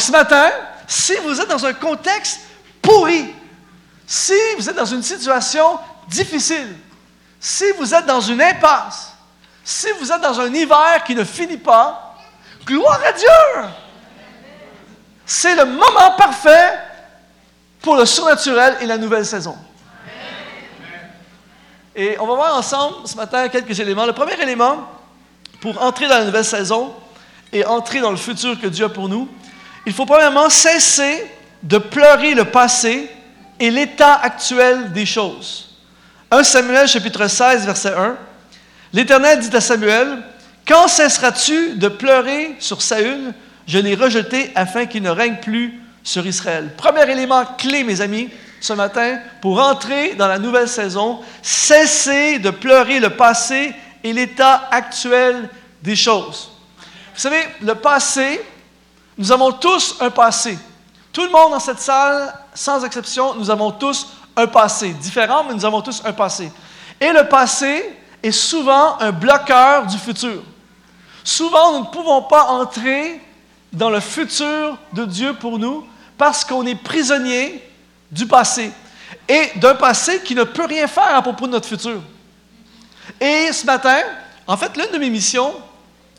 Ce matin, si vous êtes dans un contexte pourri, si vous êtes dans une situation difficile, si vous êtes dans une impasse, si vous êtes dans un hiver qui ne finit pas, gloire à Dieu! C'est le moment parfait pour le surnaturel et la nouvelle saison. Et on va voir ensemble ce matin quelques éléments. Le premier élément, pour entrer dans la nouvelle saison et entrer dans le futur que Dieu a pour nous, il faut premièrement cesser de pleurer le passé et l'état actuel des choses. 1 Samuel chapitre 16, verset 1. L'Éternel dit à Samuel, Quand cesseras-tu de pleurer sur Saül? Je l'ai rejeté afin qu'il ne règne plus sur Israël. Premier élément clé, mes amis, ce matin, pour entrer dans la nouvelle saison, cesser de pleurer le passé et l'état actuel des choses. Vous savez, le passé, nous avons tous un passé. Tout le monde dans cette salle, sans exception, nous avons tous un passé. Différent, mais nous avons tous un passé. Et le passé est souvent un bloqueur du futur. Souvent, nous ne pouvons pas entrer dans le futur de Dieu pour nous parce qu'on est prisonnier du passé et d'un passé qui ne peut rien faire à propos de notre futur. Et ce matin, en fait, l'une de mes missions,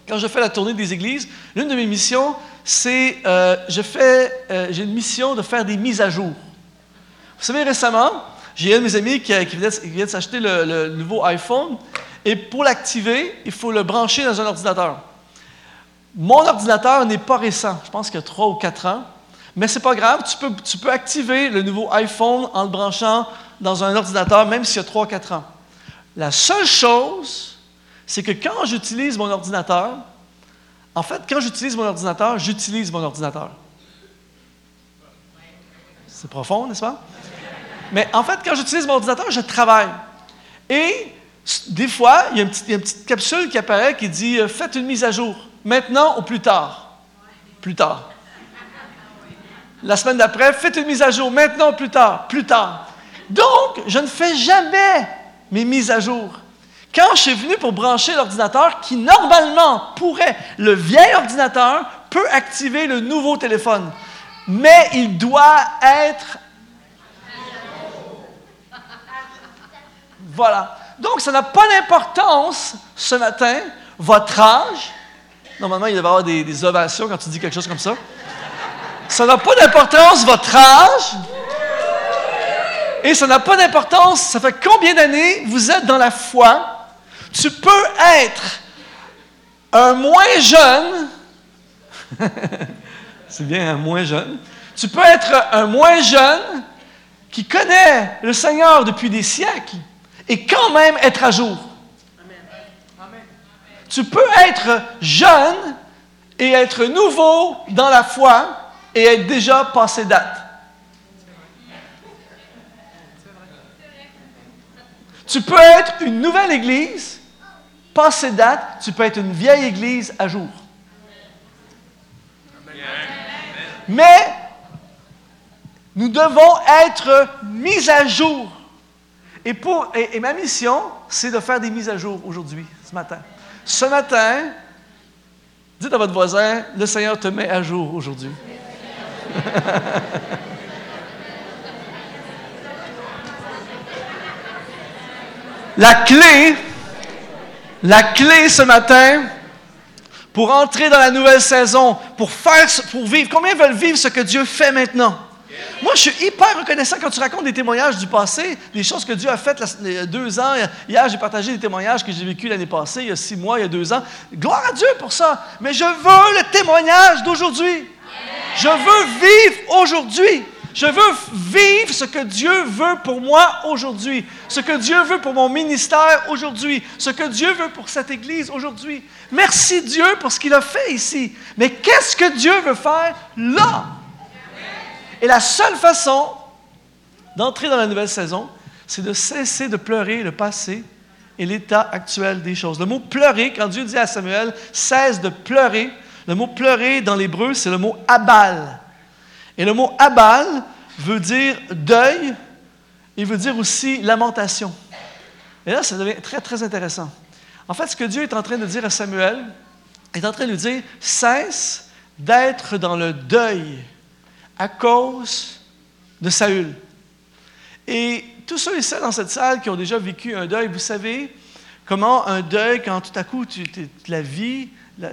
quand je fais la tournée des églises, l'une de mes missions, c'est euh, je fais, euh, j'ai une mission de faire des mises à jour. Vous savez, récemment, j'ai un de mes amis qui, vient de s'acheter le, nouveau iPhone et pour l'activer, il faut le brancher dans un ordinateur. Mon ordinateur n'est pas récent, je pense qu'il y a 3 ou 4 ans, mais ce n'est pas grave, tu peux, tu peux activer le nouveau iPhone en le branchant dans un ordinateur, même s'il y a 3 ou 4 ans. La seule chose, c'est que quand j'utilise mon ordinateur, en fait, quand j'utilise mon ordinateur, j'utilise mon ordinateur. C'est profond, n'est-ce pas? Mais en fait, quand j'utilise mon ordinateur, je travaille. Et des fois, il y a une petite, capsule qui apparaît qui dit euh, Faites une mise à jour, maintenant ou plus tard. Plus tard. La semaine d'après, faites une mise à jour, maintenant ou plus tard. Plus tard. Donc, je ne fais jamais mes mises à jour. Quand je suis venu pour brancher l'ordinateur, qui normalement pourrait, le vieil ordinateur peut activer le nouveau téléphone, mais il doit être Voilà. Donc, ça n'a pas d'importance ce matin, votre âge. Normalement, il devrait y avoir des, ovations quand tu dis quelque chose comme ça. Ça n'a pas d'importance votre âge. Et ça n'a pas d'importance, ça fait combien d'années vous êtes dans la foi? Tu peux être un moins jeune. C'est bien un moins jeune. Tu peux être un moins jeune qui connaît le Seigneur depuis des siècles et quand même être à jour. Tu peux être jeune et être nouveau dans la foi et être déjà passé date. Tu peux être une nouvelle église, passé date, tu peux être une vieille église à jour. Mais nous devons être mis à jour et, et, ma mission, c'est de faire des mises à jour aujourd'hui, ce matin. Ce matin, dites à votre voisin, le Seigneur te met à jour aujourd'hui. la clé, la clé ce matin, pour entrer dans la nouvelle saison, pour faire, pour vivre. Combien veulent vivre ce que Dieu fait maintenant? Moi, je suis hyper reconnaissant quand tu racontes des témoignages du passé, des choses que Dieu a faites il y a deux ans. Hier, j'ai partagé des témoignages que j'ai vécu l'année passée, il y a six mois, il y a deux ans. Gloire à Dieu pour ça. Mais je veux le témoignage d'aujourd'hui. Je veux vivre aujourd'hui. Je veux vivre ce que Dieu veut pour moi aujourd'hui, ce que Dieu veut pour mon ministère aujourd'hui, ce que Dieu veut pour cette Église aujourd'hui. Merci Dieu pour ce qu'il a fait ici. Mais qu'est-ce que Dieu veut faire là? Et la seule façon d'entrer dans la nouvelle saison, c'est de cesser de pleurer le passé et l'état actuel des choses. Le mot pleurer, quand Dieu dit à Samuel, cesse de pleurer, le mot pleurer dans l'hébreu, c'est le mot abal. Et le mot abal veut dire deuil, il veut dire aussi lamentation. Et là, ça devient très, très intéressant. En fait, ce que Dieu est en train de dire à Samuel, est en train de lui dire, cesse d'être dans le deuil à cause de Saül. Et tous ceux et celles dans cette salle qui ont déjà vécu un deuil, vous savez comment un deuil, quand tout à coup tu, la vie,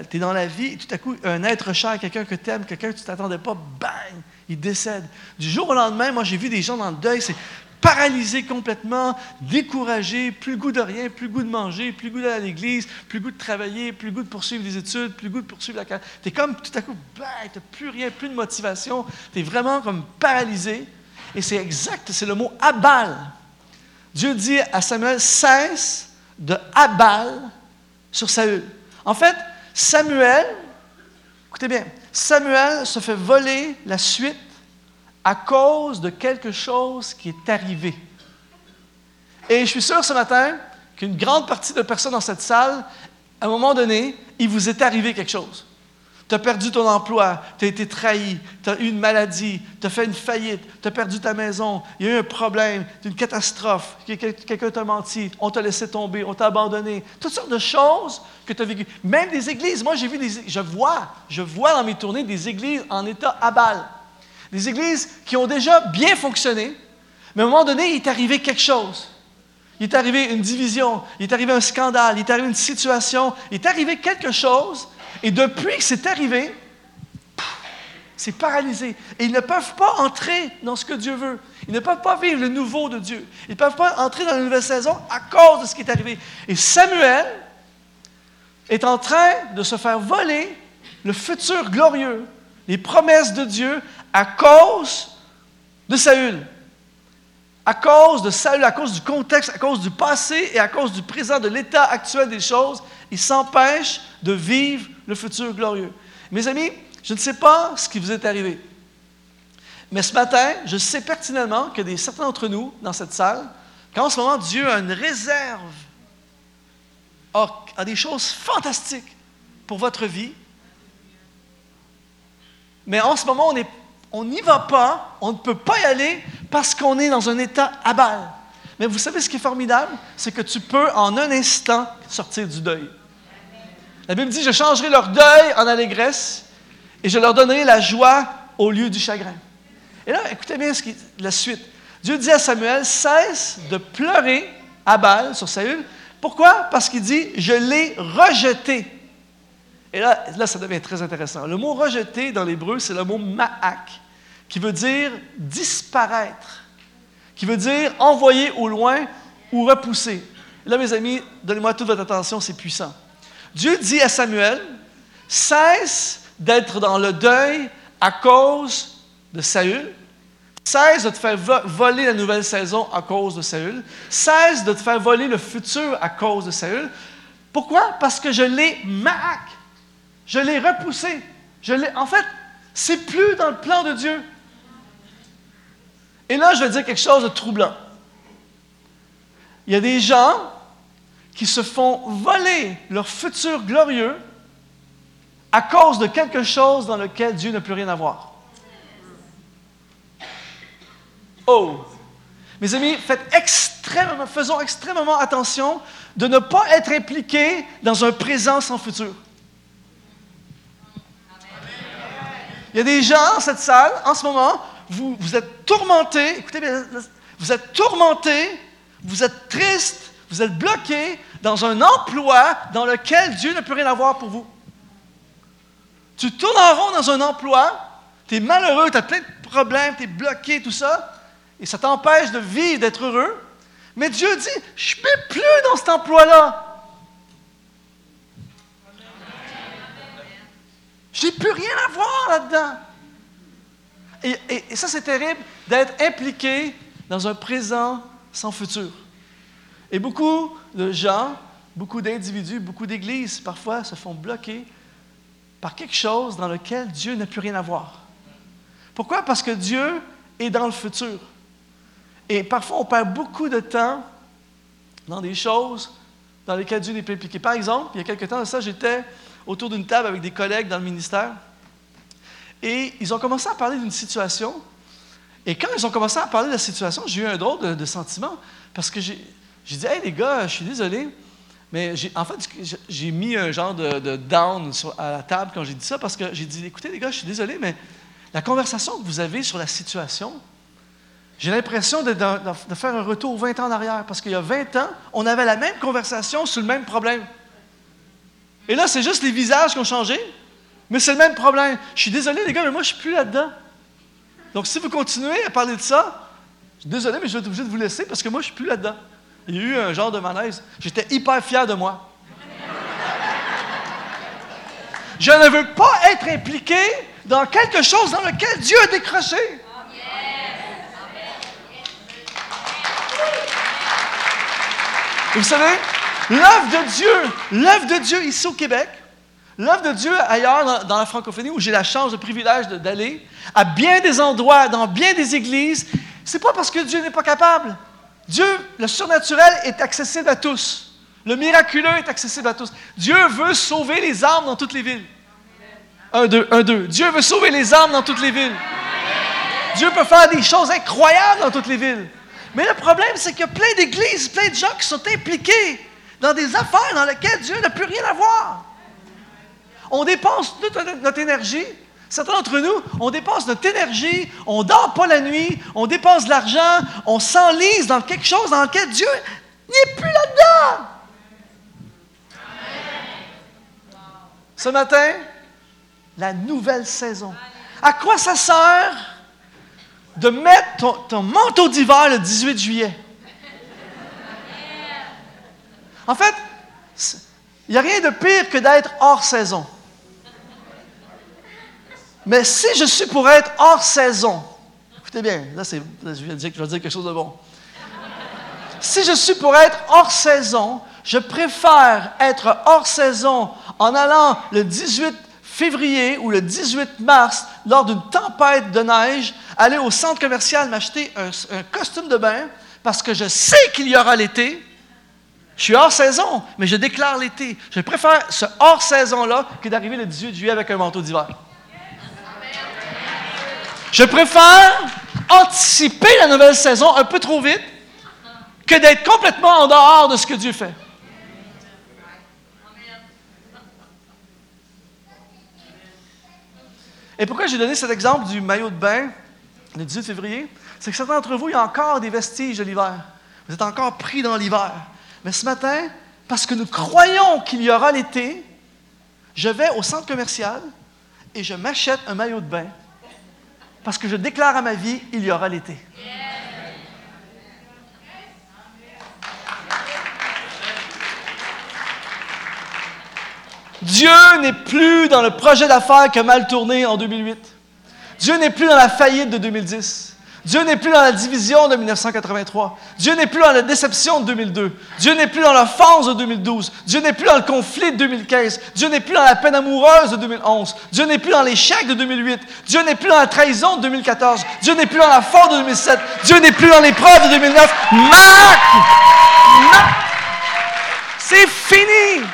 tu es dans la vie, et tout à coup un être cher, quelqu'un que tu aimes, quelqu'un que tu t'attendais pas, bang, il décède. Du jour au lendemain, moi j'ai vu des gens dans le deuil, c'est paralysé complètement, découragé, plus goût de rien, plus goût de manger, plus goût d'aller à l'église, plus goût de travailler, plus goût de poursuivre des études, plus goût de poursuivre la carrière. Tu es comme tout à coup, tu n'as plus rien, plus de motivation, tu es vraiment comme paralysé. Et c'est exact, c'est le mot abal. Dieu dit à Samuel, cesse de abal sur Saül. En fait, Samuel, écoutez bien, Samuel se fait voler la suite à cause de quelque chose qui est arrivé. Et je suis sûr ce matin qu'une grande partie de personnes dans cette salle, à un moment donné, il vous est arrivé quelque chose. Tu as perdu ton emploi, tu as été trahi, tu as eu une maladie, tu as fait une faillite, tu as perdu ta maison, il y a eu un problème, une catastrophe, quelqu'un t'a menti, on t'a laissé tomber, on t'a abandonné. Toutes sortes de choses que tu as vécues. Même des églises. Moi, j'ai vu des je vois, je vois dans mes tournées des églises en état à. Des églises qui ont déjà bien fonctionné, mais à un moment donné, il est arrivé quelque chose. Il est arrivé une division, il est arrivé un scandale, il est arrivé une situation, il est arrivé quelque chose, et depuis que c'est arrivé, c'est paralysé. Et ils ne peuvent pas entrer dans ce que Dieu veut. Ils ne peuvent pas vivre le nouveau de Dieu. Ils ne peuvent pas entrer dans la nouvelle saison à cause de ce qui est arrivé. Et Samuel est en train de se faire voler le futur glorieux, les promesses de Dieu à cause de Saül. À cause de Saül, à cause du contexte, à cause du passé et à cause du présent, de l'état actuel des choses, il s'empêche de vivre le futur glorieux. Mes amis, je ne sais pas ce qui vous est arrivé. Mais ce matin, je sais pertinemment que des, certains d'entre nous, dans cette salle, qu'en ce moment, Dieu a une réserve, a des choses fantastiques pour votre vie. Mais en ce moment, on n'y va pas, on ne peut pas y aller parce qu'on est dans un état à balle. Mais vous savez ce qui est formidable? C'est que tu peux en un instant sortir du deuil. La Bible dit, je changerai leur deuil en allégresse et je leur donnerai la joie au lieu du chagrin. Et là, écoutez bien ce qui, la suite. Dieu dit à Samuel, cesse de pleurer à balle sur Saül. Pourquoi? Parce qu'il dit, je l'ai rejeté. Et là, là, ça devient très intéressant. Le mot rejeté dans l'hébreu, c'est le mot ma'ak, qui veut dire disparaître, qui veut dire envoyer au loin ou repousser. Là, mes amis, donnez-moi toute votre attention, c'est puissant. Dieu dit à Samuel, cesse d'être dans le deuil à cause de Saül, cesse de te faire voler la nouvelle saison à cause de Saül, cesse de te faire voler le futur à cause de Saül. Pourquoi? Parce que je l'ai ma'ak. Je l'ai repoussé. Je l'ai, en fait, c'est plus dans le plan de Dieu. Et là, je vais dire quelque chose de troublant. Il y a des gens qui se font voler leur futur glorieux à cause de quelque chose dans lequel Dieu n'a plus rien à voir. Oh! Mes amis, faisons extrêmement attention de ne pas être impliqués dans un présent sans futur. Il y a des gens dans cette salle, en ce moment, vous, vous êtes tourmentés, écoutez vous êtes tourmentés, vous êtes tristes, vous êtes bloqués dans un emploi dans lequel Dieu ne peut rien avoir pour vous. Tu tournes en rond dans un emploi, tu es malheureux, tu as plein de problèmes, tu es bloqué, tout ça, et ça t'empêche de vivre, d'être heureux. Mais Dieu dit, je ne peux plus dans cet emploi-là. J'ai plus rien à voir là-dedans. Et, ça, c'est terrible d'être impliqué dans un présent sans futur. Et beaucoup de gens, beaucoup d'individus, beaucoup d'églises, parfois, se font bloquer par quelque chose dans lequel Dieu n'a plus rien à voir. Pourquoi? Parce que Dieu est dans le futur. Et parfois, on perd beaucoup de temps dans des choses dans lesquelles Dieu n'est pas impliqué. Par exemple, il y a quelques temps de ça, j'étais autour d'une table avec des collègues dans le ministère. Et ils ont commencé à parler d'une situation. Et quand ils ont commencé à parler de la situation, j'ai eu un drôle de, sentiment. Parce que j'ai dit Hey les gars, je suis désolé, Mais en fait, j'ai mis un genre de, down à la table quand j'ai dit ça parce que j'ai dit écoutez, les gars, je suis désolé, mais la conversation que vous avez sur la situation, j'ai l'impression de, de, faire un retour 20 ans en arrière parce qu'il y a 20 ans, on avait la même conversation sur le même problème. Et là, c'est juste les visages qui ont changé, mais c'est le même problème. Je suis désolé, les gars, mais moi, je suis plus là-dedans. Donc, si vous continuez à parler de ça, je suis désolé, mais je vais être obligé de vous laisser parce que moi, je ne suis plus là-dedans. Il y a eu un genre de malaise. J'étais hyper fier de moi. Je ne veux pas être impliqué dans quelque chose dans lequel Dieu a décroché. Vous savez, l'œuvre de Dieu, l'œuvre de Dieu ici au Québec, l'œuvre de Dieu ailleurs dans, la francophonie où j'ai la chance, le privilège d'aller, à bien des endroits, dans bien des églises, c'est pas parce que Dieu n'est pas capable. Dieu, le surnaturel est accessible à tous. Le miraculeux est accessible à tous. Dieu veut sauver les âmes dans toutes les villes. Un, deux, un, deux. Dieu veut sauver les âmes dans toutes les villes. Dieu peut faire des choses incroyables dans toutes les villes. Mais le problème, c'est qu'il y a plein d'églises, plein de gens qui sont impliqués dans des affaires dans lesquelles Dieu n'a plus rien à voir. On dépense toute notre énergie Certains d'entre nous, on dépense notre énergie, on dort pas la nuit, on dépense de l'argent, on s'enlise dans quelque chose dans lequel Dieu n'est plus là-dedans. Ce matin, la nouvelle saison. À quoi ça sert de mettre ton, ton manteau d'hiver le 18 juillet? En fait, il n'y a rien de pire que d'être hors saison. Mais si je suis pour être hors saison, écoutez bien, là, c'est, je vais dire quelque chose de bon. Si je suis pour être hors saison, je préfère être hors saison en allant le 18 février ou le 18 mars, lors d'une tempête de neige, aller au centre commercial m'acheter un, un, costume de bain parce que je sais qu'il y aura l'été. Je suis hors saison, mais je déclare l'été. Je préfère ce hors saison-là que d'arriver le 18 juillet avec un manteau d'hiver. Je préfère anticiper la nouvelle saison un peu trop vite que d'être complètement en dehors de ce que Dieu fait. Et pourquoi j'ai donné cet exemple du maillot de bain le 18 février? C'est que certains d'entre vous, il y a encore des vestiges de l'hiver. Vous êtes encore pris dans l'hiver. Mais ce matin, parce que nous croyons qu'il y aura l'été, je vais au centre commercial et je m'achète un maillot de bain parce que je déclare à ma vie, il y aura l'été. Dieu n'est plus dans le projet d'affaires qui a mal tourné en 2008. Dieu n'est plus dans la faillite de 2010. Dieu n'est plus dans la division de 1983. Dieu n'est plus dans la déception de 2002. Dieu n'est plus dans l'offense de 2012. Dieu n'est plus dans le conflit de 2015. Dieu n'est plus dans la peine amoureuse de 2011. Dieu n'est plus dans l'échec de 2008. Dieu n'est plus dans la trahison de 2014. Dieu n'est plus dans la faute de 2007. Dieu n'est plus dans l'épreuve de 2009. Marc! C'est fini!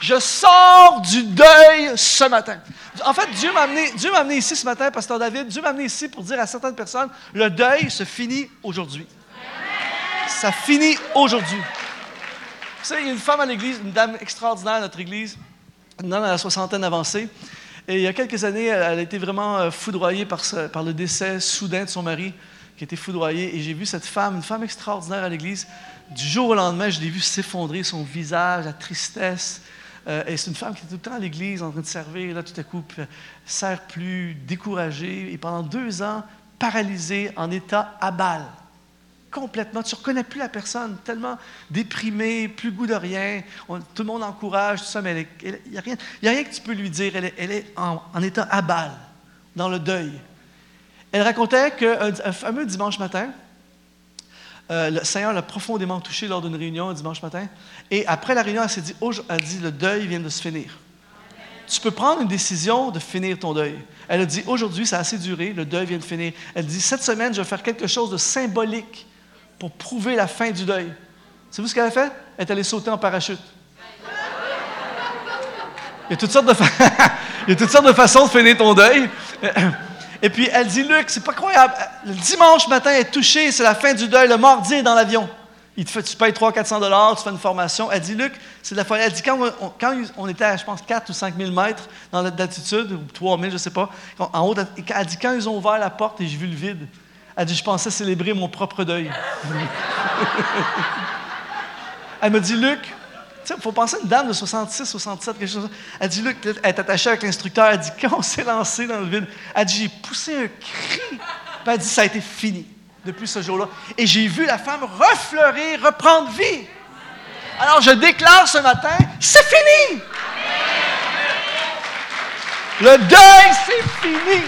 Je sors du deuil ce matin. En fait, Dieu m'a amené, ici ce matin, Pasteur David. Dieu m'a amené ici pour dire à certaines personnes le deuil se finit aujourd'hui. Ça finit aujourd'hui. Vous savez, il y a une femme à l'église, une dame extraordinaire à notre église, une dame à la soixantaine avancée. Et il y a quelques années, elle a été vraiment euh, foudroyée par, le décès soudain de son mari, qui était foudroyé. Et j'ai vu cette femme, une femme extraordinaire à l'église. Du jour au lendemain, je l'ai vu s'effondrer, son visage, la tristesse, euh, et c'est une femme qui est tout le temps à l'église en train de servir. Là, tout à coup, euh, sert plus, découragée. Et pendant deux ans, paralysée, en état à balle. Complètement. Tu ne reconnais plus la personne, tellement déprimée, plus goût de rien. tout le monde encourage, tout ça, mais il n'y a, rien, a rien que tu peux lui dire. Elle est, elle est en, en, état à balle, dans le deuil. Elle racontait qu'un fameux dimanche matin, euh, le Seigneur l'a profondément touché lors d'une réunion un dimanche matin. Et après la réunion, elle s'est dit, oh, elle dit, le deuil vient de se finir. Tu peux prendre une décision de finir ton deuil. Elle a dit, aujourd'hui, ça a assez duré, le deuil vient de finir. Elle dit, cette semaine, je vais faire quelque chose de symbolique pour prouver la fin du deuil. Savez-vous ce qu'elle a fait? Elle est allée sauter en parachute. Il y a toutes sortes de, Il y a toutes sortes de façons de finir ton deuil. Et puis elle dit, Luc, c'est pas croyable. Le dimanche matin, elle est touchée, c'est la fin du deuil. Le mardi, est dans l'avion. Il te fait, tu payes 300-400 dollars, tu fais une formation. Elle dit, Luc, c'est de la folie. Elle dit, quand on, était à, je pense, 4 ou 5 000 mètres dans d'altitude, ou 3 000, je ne sais pas, en haut, elle dit, quand ils ont ouvert la porte et j'ai vu le vide, elle dit, je pensais célébrer mon propre deuil. elle me dit, Luc, il faut penser à une dame de 66, 67, quelque chose. Elle dit, Luc, elle est attachée avec l'instructeur. Elle dit, quand on s'est lancé dans le vide, elle dit, j'ai poussé un cri. Elle dit, ça a été fini depuis ce jour-là. Et j'ai vu la femme refleurir, reprendre vie. Alors je déclare ce matin, c'est fini. Le deuil, c'est fini.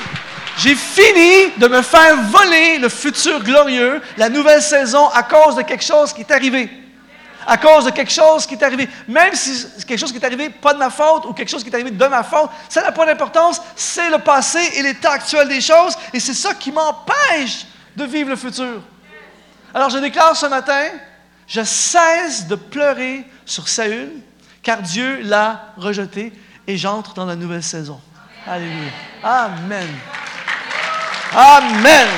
J'ai fini de me faire voler le futur glorieux, la nouvelle saison, à cause de quelque chose qui est arrivé. À cause de quelque chose qui est arrivé. Même si c'est quelque chose qui est arrivé pas de ma faute ou quelque chose qui est arrivé de ma faute, ça n'a pas d'importance. C'est le passé et l'état actuel des choses. Et c'est ça qui m'empêche de vivre le futur. Alors je déclare ce matin, je cesse de pleurer sur Saül, car Dieu l'a rejeté et j'entre dans la nouvelle saison. Alléluia. Amen. Amen.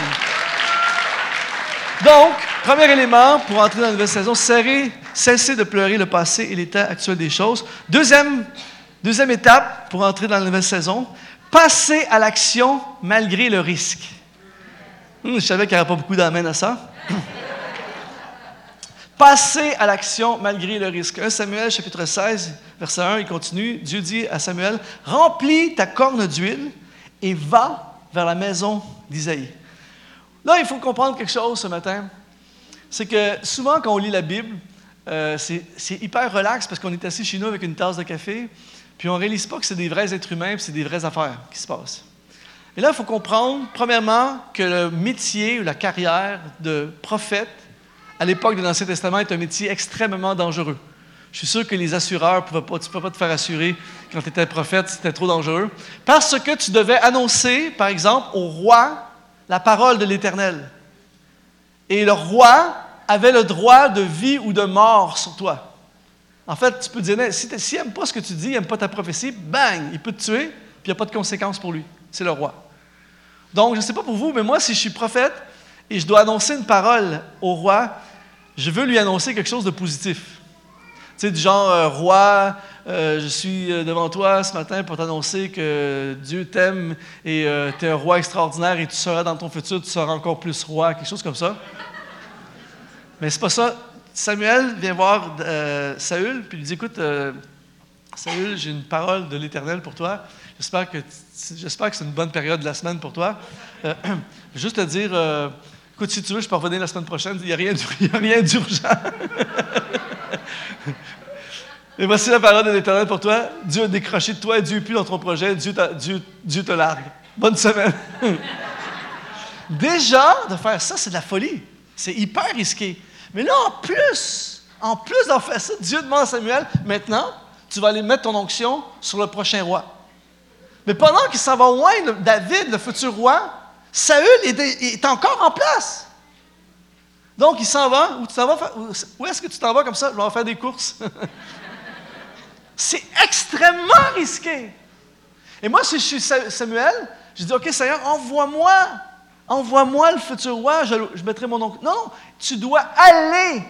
Donc, premier élément pour entrer dans la nouvelle saison, cesser de pleurer le passé et l'état actuel des choses. Deuxième, deuxième étape pour entrer dans la nouvelle saison, passer à l'action malgré le risque. Hmm, je savais qu'il n'y aurait pas beaucoup d'amène à ça. Passer à l'action malgré le risque. 1 Samuel chapitre 16, verset 1, il continue. Dieu dit à Samuel, remplis ta corne d'huile et va vers la maison d'Isaïe. Là, il faut comprendre quelque chose ce matin. C'est que souvent, quand on lit la Bible, euh, c'est hyper relax parce qu'on est assis chez nous avec une tasse de café, puis on ne réalise pas que c'est des vrais êtres humains, puis c'est des vraies affaires qui se passent. Et là, il faut comprendre, premièrement, que le métier ou la carrière de prophète, à l'époque de l'Ancien Testament, est un métier extrêmement dangereux. Je suis sûr que les assureurs, tu ne peux pas te faire assurer quand tu étais prophète, c'était trop dangereux. Parce que tu devais annoncer, par exemple, au roi la parole de l'Éternel. Et le roi avait le droit de vie ou de mort sur toi. En fait, tu peux dire, s'il si n'aime pas ce que tu dis, il n'aime pas ta prophétie, bang, il peut te tuer, puis il n'y a pas de conséquences pour lui. C'est le roi. Donc, je ne sais pas pour vous, mais moi, si je suis prophète et je dois annoncer une parole au roi, je veux lui annoncer quelque chose de positif. Tu sais, du genre, euh, roi, euh, je suis euh, devant toi ce matin pour t'annoncer que Dieu t'aime et tu es un roi extraordinaire et tu seras dans ton futur, tu seras encore plus roi, quelque chose comme ça. Mais c'est pas ça. Samuel vient voir Saül, puis lui dit Écoute, Saül, j'ai une parole de l'Éternel pour toi. J'espère que, j'espère que c'est une bonne période de la semaine pour toi. Euh, juste te dire, euh, écoute, si tu veux, je peux revenir la semaine prochaine. Il n'y a rien d'urgent. Et voici la parole de l'Éternel pour toi. Dieu a décroché de toi, Dieu n'est plus dans ton projet, Dieu, Dieu, Dieu te largue. Bonne semaine. Déjà, de faire ça, c'est de la folie. C'est hyper risqué. Mais là, en plus, en plus d'en faire ça, Dieu demande à Samuel, maintenant, tu vas aller mettre ton onction sur le prochain roi. Mais pendant qu'il s'en va loin, David, le futur roi, Saül est, encore en place. Donc, il s'en va. Où, où est-ce que tu t'en vas comme ça? Je vais faire des courses. C'est extrêmement risqué. Et moi, si je suis Samuel, je dis, OK, Seigneur, envoie-moi. Envoie-moi le futur roi, je, mettrai mon oncle. Non, non, tu dois aller.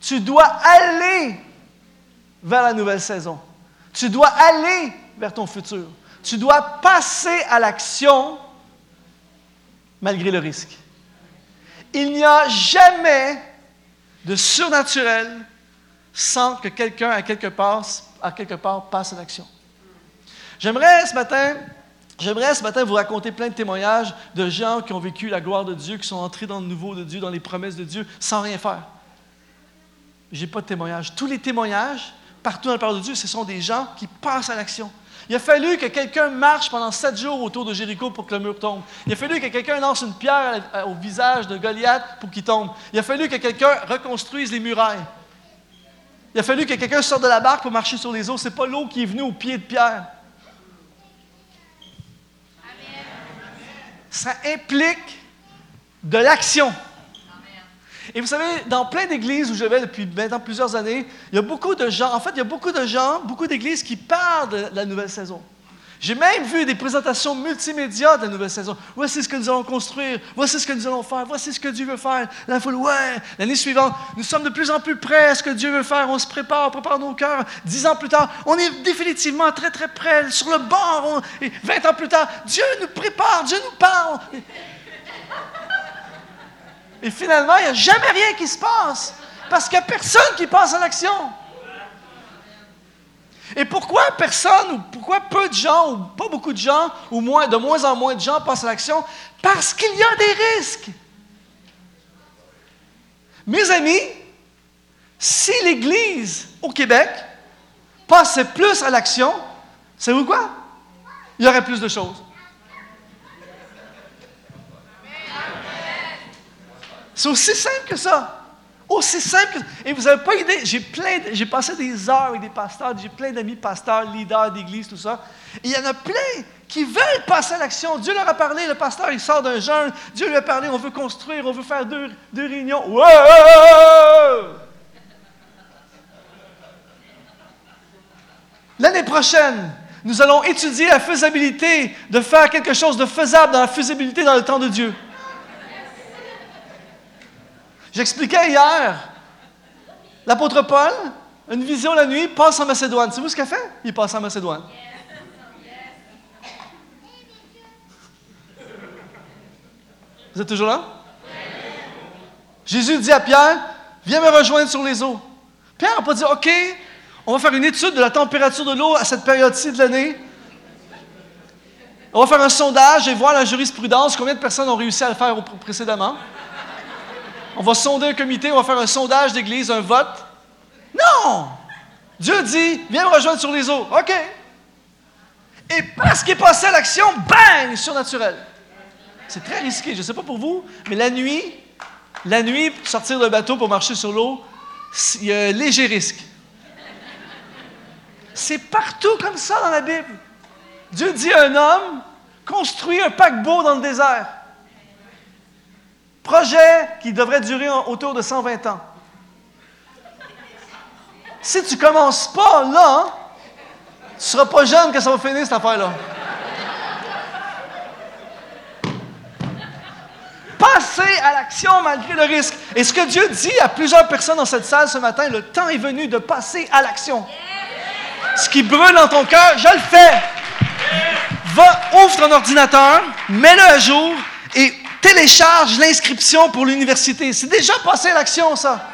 Tu dois aller vers la nouvelle saison. Tu dois aller vers ton futur. Tu dois passer à l'action malgré le risque. Il n'y a jamais de surnaturel sans que quelqu'un à quelque part, à quelque part passe à l'action. J'aimerais ce matin, j'aimerais ce matin vous raconter plein de témoignages de gens qui ont vécu la gloire de Dieu, qui sont entrés dans le nouveau de Dieu, dans les promesses de Dieu, sans rien faire. J'ai pas de témoignages. Tous les témoignages, partout dans la parole de Dieu, ce sont des gens qui passent à l'action. Il a fallu que quelqu'un marche pendant sept jours autour de Jéricho pour que le mur tombe. Il a fallu que quelqu'un lance une pierre au visage de Goliath pour qu'il tombe. Il a fallu que quelqu'un reconstruise les murailles. Il a fallu que quelqu'un sorte de la barque pour marcher sur les eaux. Ce n'est pas l'eau qui est venue au pied de Pierre. Ça implique de l'action. Et vous savez, dans plein d'églises où je vais depuis maintenant plusieurs années, il y a beaucoup de gens, en fait, il y a beaucoup de gens, beaucoup d'églises qui parlent de la nouvelle saison. J'ai même vu des présentations multimédia de la nouvelle saison. Voici ce que nous allons construire. Voici ce que nous allons faire. Voici ce que Dieu veut faire. La foule, ouais. L'année suivante, nous sommes de plus en plus près à ce que Dieu veut faire. On se prépare, on prépare nos cœurs. Dix ans plus tard, on est définitivement très, très près, sur le bord. et vingt ans plus tard, Dieu nous prépare, Dieu nous parle. Et finalement, il n'y a jamais rien qui se passe. Parce qu'il n'y a personne qui passe à l'action. Et pourquoi personne, ou pourquoi peu de gens, ou pas beaucoup de gens, ou moins, de moins en moins de gens passent à l'action? Parce qu'il y a des risques. Mes amis, si l'Église au Québec passait plus à l'action, savez-vous quoi? Il y aurait plus de choses. C'est aussi simple que ça. Aussi simple. Et vous n'avez pas idée, j'ai passé des heures avec des pasteurs, j'ai plein d'amis pasteurs, leaders d'église, tout ça. Il y en a plein qui veulent passer à l'action. Dieu leur a parlé, le pasteur, il sort d'un jeûne. Dieu lui a parlé, on veut construire, on veut faire deux, deux réunions. L'année prochaine, nous allons étudier la faisabilité de faire quelque chose de faisable dans la faisabilité dans le temps de Dieu. J'expliquais hier, l'apôtre Paul, une vision la nuit, passe en Macédoine. C'est vous ce qu'il fait? Il passe en Macédoine. Vous êtes toujours là? Jésus dit à Pierre, viens me rejoindre sur les eaux. Pierre n'a pas dit, OK, on va faire une étude de la température de l'eau à cette période-ci de l'année. On va faire un sondage et voir la jurisprudence, combien de personnes ont réussi à le faire précédemment. On va sonder un comité, on va faire un sondage d'église, un vote. Non! Dieu dit, viens me rejoindre sur les eaux. OK. Et parce qu'il passé à l'action, bang, surnaturel. C'est très risqué. Je ne sais pas pour vous, mais la nuit, la nuit, sortir d'un bateau pour marcher sur l'eau, il y a un léger risque. C'est partout comme ça dans la Bible. Dieu dit à un homme, construis un paquebot dans le désert. Projet qui devrait durer autour de 120 ans. Si tu commences pas là, tu ne seras pas jeune que ça va finir cette affaire-là. Passez à l'action malgré le risque. Et ce que Dieu dit à plusieurs personnes dans cette salle ce matin, le temps est venu de passer à l'action. Ce qui brûle dans ton cœur, je le fais. Va, ouvre ton ordinateur, mets-le à jour et télécharge l'inscription pour l'université. C'est déjà passé l'action, ça.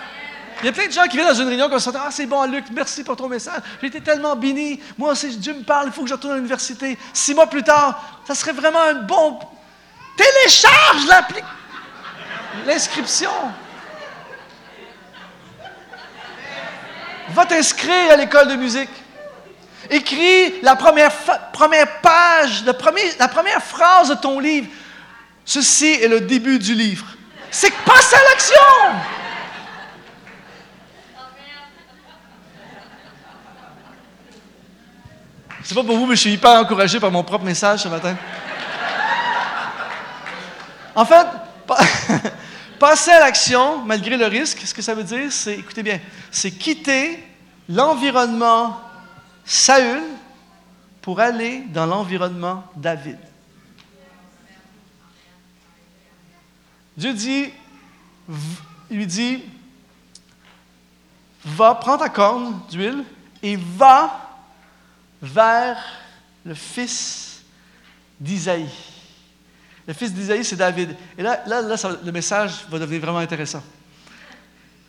Il y a plein de gens qui viennent dans une réunion comme ça. Ah, c'est bon, Luc, merci pour ton message. J'ai été tellement béni. Moi aussi, Dieu me parle, il faut que je retourne à l'université. Six mois plus tard, ça serait vraiment un bon. Télécharge l'inscription. Va t'inscrire à l'école de musique. Écris la première page, la première phrase de ton livre. Ceci est le début du livre. C'est que à l'action! C'est pas pour vous, mais je suis hyper encouragé par mon propre message ce matin. En fait, passer à l'action malgré le risque, ce que ça veut dire, c'est, écoutez bien, c'est quitter l'environnement Saül pour aller dans l'environnement David. Dieu dit, il lui dit, va, prends ta corne d'huile et va vers le fils d'Isaïe. Le fils d'Isaïe, c'est David. Et là, là, là le message va devenir vraiment intéressant.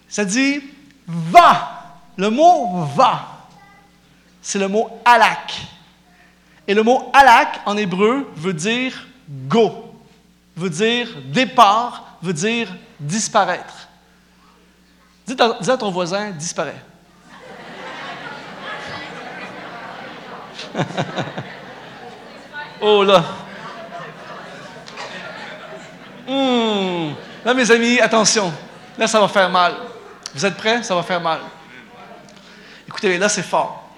Ça dit, va. Le mot va, c'est le mot alak. Et le mot alak en hébreu veut dire go veut dire départ, veut dire disparaître. Dis à, ton voisin, disparaît. oh là. Hmm. Là, mes amis, attention. Là, ça va faire mal. Vous êtes prêts? Ça va faire mal. Écoutez, là, c'est fort.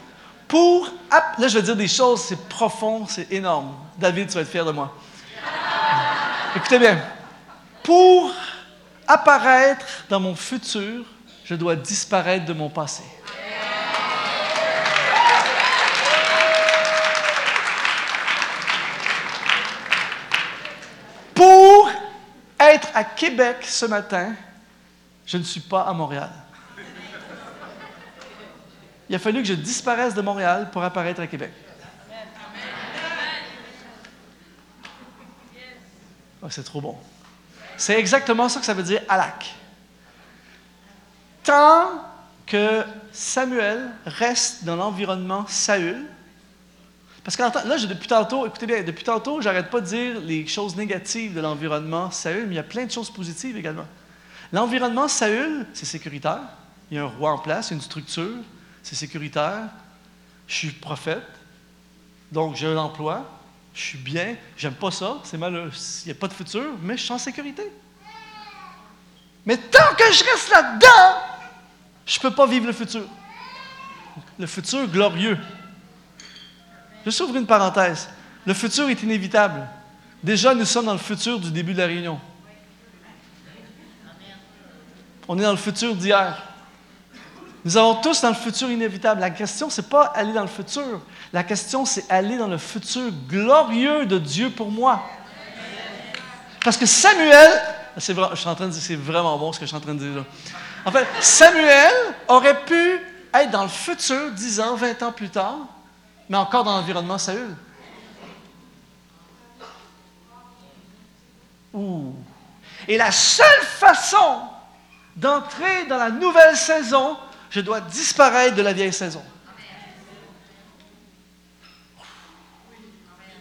Pour. Là, je vais dire des choses, c'est profond, c'est énorme. David, tu vas être fier de moi. Écoutez bien. Pour apparaître dans mon futur, je dois disparaître de mon passé. Pour être à Québec ce matin, je ne suis pas à Montréal. Il a fallu que je disparaisse de Montréal pour apparaître à Québec. Oh, c'est trop bon. C'est exactement ça que ça veut dire alak. Tant que Samuel reste dans l'environnement Saül, parce que là, depuis tantôt, écoutez bien, depuis tantôt, j'arrête pas de dire les choses négatives de l'environnement Saül, mais il y a plein de choses positives également. L'environnement Saül, c'est sécuritaire. Il y a un roi en place, une structure, c'est sécuritaire. Je suis prophète, donc j'ai un emploi, je suis bien, j'aime pas ça, c'est malheureux, il n'y a pas de futur, mais je suis en sécurité. Mais tant que je reste là-dedans, je ne peux pas vivre le futur. Le futur glorieux. Je s'ouvre une parenthèse. Le futur est inévitable. Déjà, nous sommes dans le futur du début de la réunion. On est dans le futur d'hier. Nous avons tous dans le futur inévitable. La question, ce n'est pas aller dans le futur. La question, c'est aller dans le futur glorieux de Dieu pour moi. Parce que Samuel, c'est je suis en train de dire, c'est vraiment bon ce que je suis en train de dire là. En fait, Samuel aurait pu être dans le futur, 10 ans, 20 ans plus tard, mais encore dans l'environnement Saül. Ouh. Et la seule façon d'entrer dans la nouvelle saison, je dois disparaître de la vieille saison.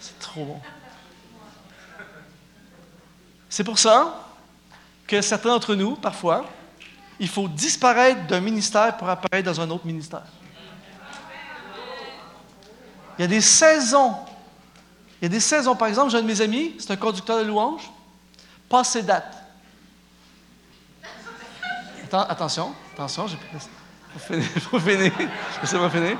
C'est trop bon. C'est pour ça que certains d'entre nous, parfois, il faut disparaître d'un ministère pour apparaître dans un autre ministère. Il y a des saisons. Il y a des saisons. Par exemple, j'ai un de mes amis, c'est un conducteur de louanges, passé date. attention, attention, j'ai faut finir. Je finir.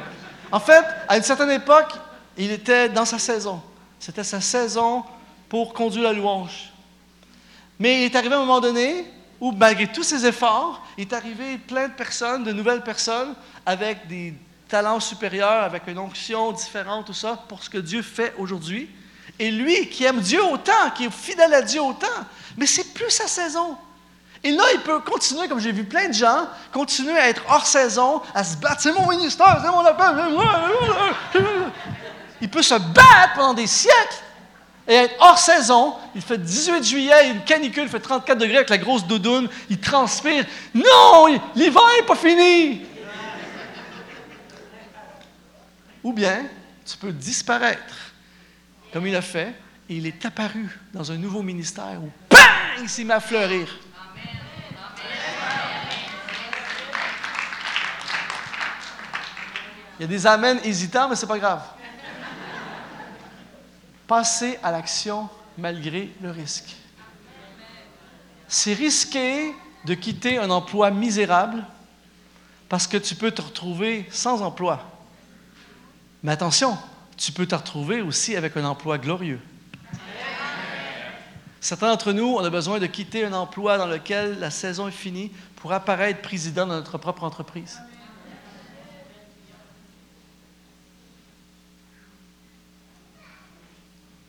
En fait, à une certaine époque, il était dans sa saison. C'était sa saison pour conduire la louange. Mais il est arrivé à un moment donné où, malgré tous ses efforts, il est arrivé plein de personnes, de nouvelles personnes, avec des talents supérieurs, avec une onction différente, tout ça, pour ce que Dieu fait aujourd'hui. Et lui, qui aime Dieu autant, qui est fidèle à Dieu autant, mais c'est plus sa saison. Et là, il peut continuer, comme j'ai vu plein de gens, continuer à être hors saison, à se battre. C'est mon ministère, c'est mon appel. Il peut se battre pendant des siècles et être hors saison. Il fait 18 juillet, une canicule, il fait 34 degrés avec la grosse doudoune, il transpire. Non, l'hiver n'est pas fini. Ou bien, tu peux disparaître, comme il a fait, et il est apparu dans un nouveau ministère où, bang, il s'est mis à fleurir. Il y a des amens hésitants, mais ce n'est pas grave. Passer à l'action malgré le risque. C'est risqué de quitter un emploi misérable parce que tu peux te retrouver sans emploi. Mais attention, tu peux te retrouver aussi avec un emploi glorieux. Certains d'entre nous, on a besoin de quitter un emploi dans lequel la saison est finie pour apparaître président de notre propre entreprise.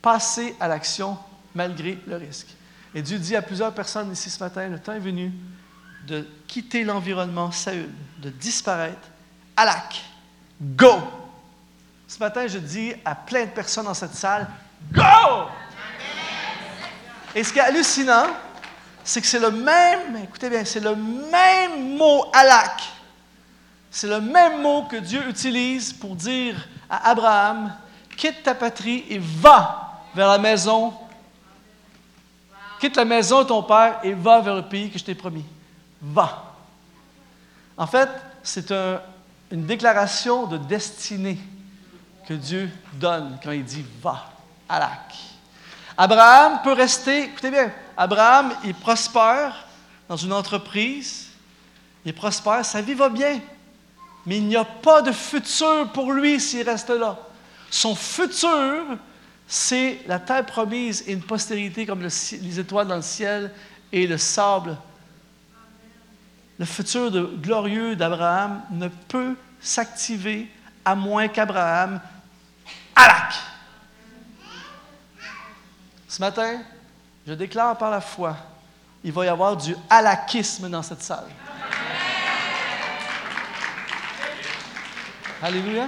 Passer à l'action malgré le risque. Et Dieu dit à plusieurs personnes ici ce matin, le temps est venu de quitter l'environnement Saül, de disparaître. Alak, go! Ce matin, je dis à plein de personnes dans cette salle, go! Et ce qui est hallucinant, c'est que c'est le même, écoutez bien, c'est le même mot alak. C'est le même mot que Dieu utilise pour dire à Abraham, quitte ta patrie et va vers la maison. Quitte la maison de ton père et va vers le pays que je t'ai promis. Va. En fait, c'est une déclaration de destinée que Dieu donne quand il dit va, Alak. Abraham peut rester, écoutez bien, Abraham, il prospère dans une entreprise, il prospère, sa vie va bien, mais il n'y a pas de futur pour lui s'il reste là. Son futur, c'est la terre promise et une postérité comme les étoiles dans le ciel et le sable. Le futur glorieux d'Abraham ne peut s'activer à moins qu'Abraham, alac! Ce matin, je déclare par la foi, il va y avoir du halakisme dans cette salle. Alléluia.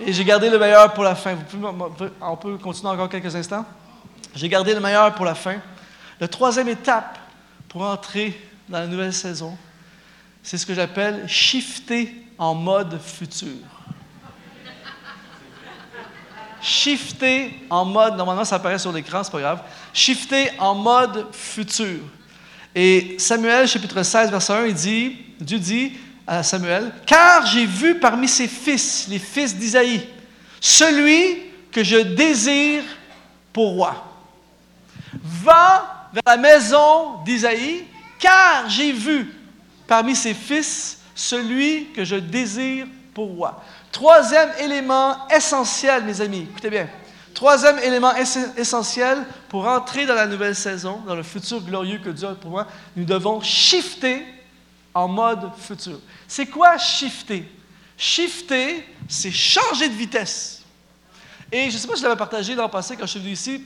Et j'ai gardé le meilleur pour la fin. on peut continuer encore quelques instants. J'ai gardé le meilleur pour la fin. La troisième étape pour entrer dans la nouvelle saison, c'est ce que j'appelle shifter en mode futur. Shifter en mode, normalement ça apparaît sur l'écran, c'est pas grave. Shifter en mode futur. Et Samuel, chapitre 16, verset 1, il dit, Dieu dit à Samuel, Car j'ai vu parmi ses fils, les fils d'Isaïe, celui que je désire pour roi. Va vers la maison d'Isaïe, car j'ai vu parmi ses fils celui que je désire pour roi. Troisième élément essentiel, mes amis, écoutez bien. Troisième élément essentiel pour entrer dans la nouvelle saison, dans le futur glorieux que Dieu a pour moi, nous devons shifter en mode futur. C'est quoi shifter? Shifter, c'est changer de vitesse. Et je ne sais pas si je l'avais partagé le passé quand je suis venu ici,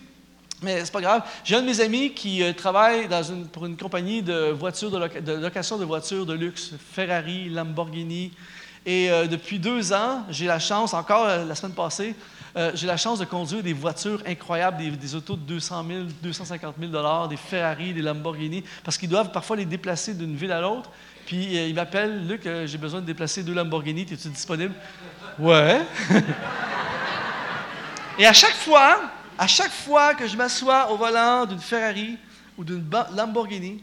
mais c'est pas grave. J'ai un de mes amis qui euh, travaille pour une compagnie de, voitures de, location de voitures de luxe, Ferrari, Lamborghini. Et euh, depuis deux ans, j'ai la chance, encore euh, la semaine passée, j'ai la chance de conduire des voitures incroyables, des, autos de 200 000, 250 000 dollars, des Ferrari, des Lamborghini, parce qu'ils doivent parfois les déplacer d'une ville à l'autre. Puis il m'appelle, Luc, j'ai besoin de déplacer deux Lamborghini, es-tu disponible? Ouais. Et à chaque fois, à chaque fois que je m'assois au volant d'une Ferrari ou d'une Lamborghini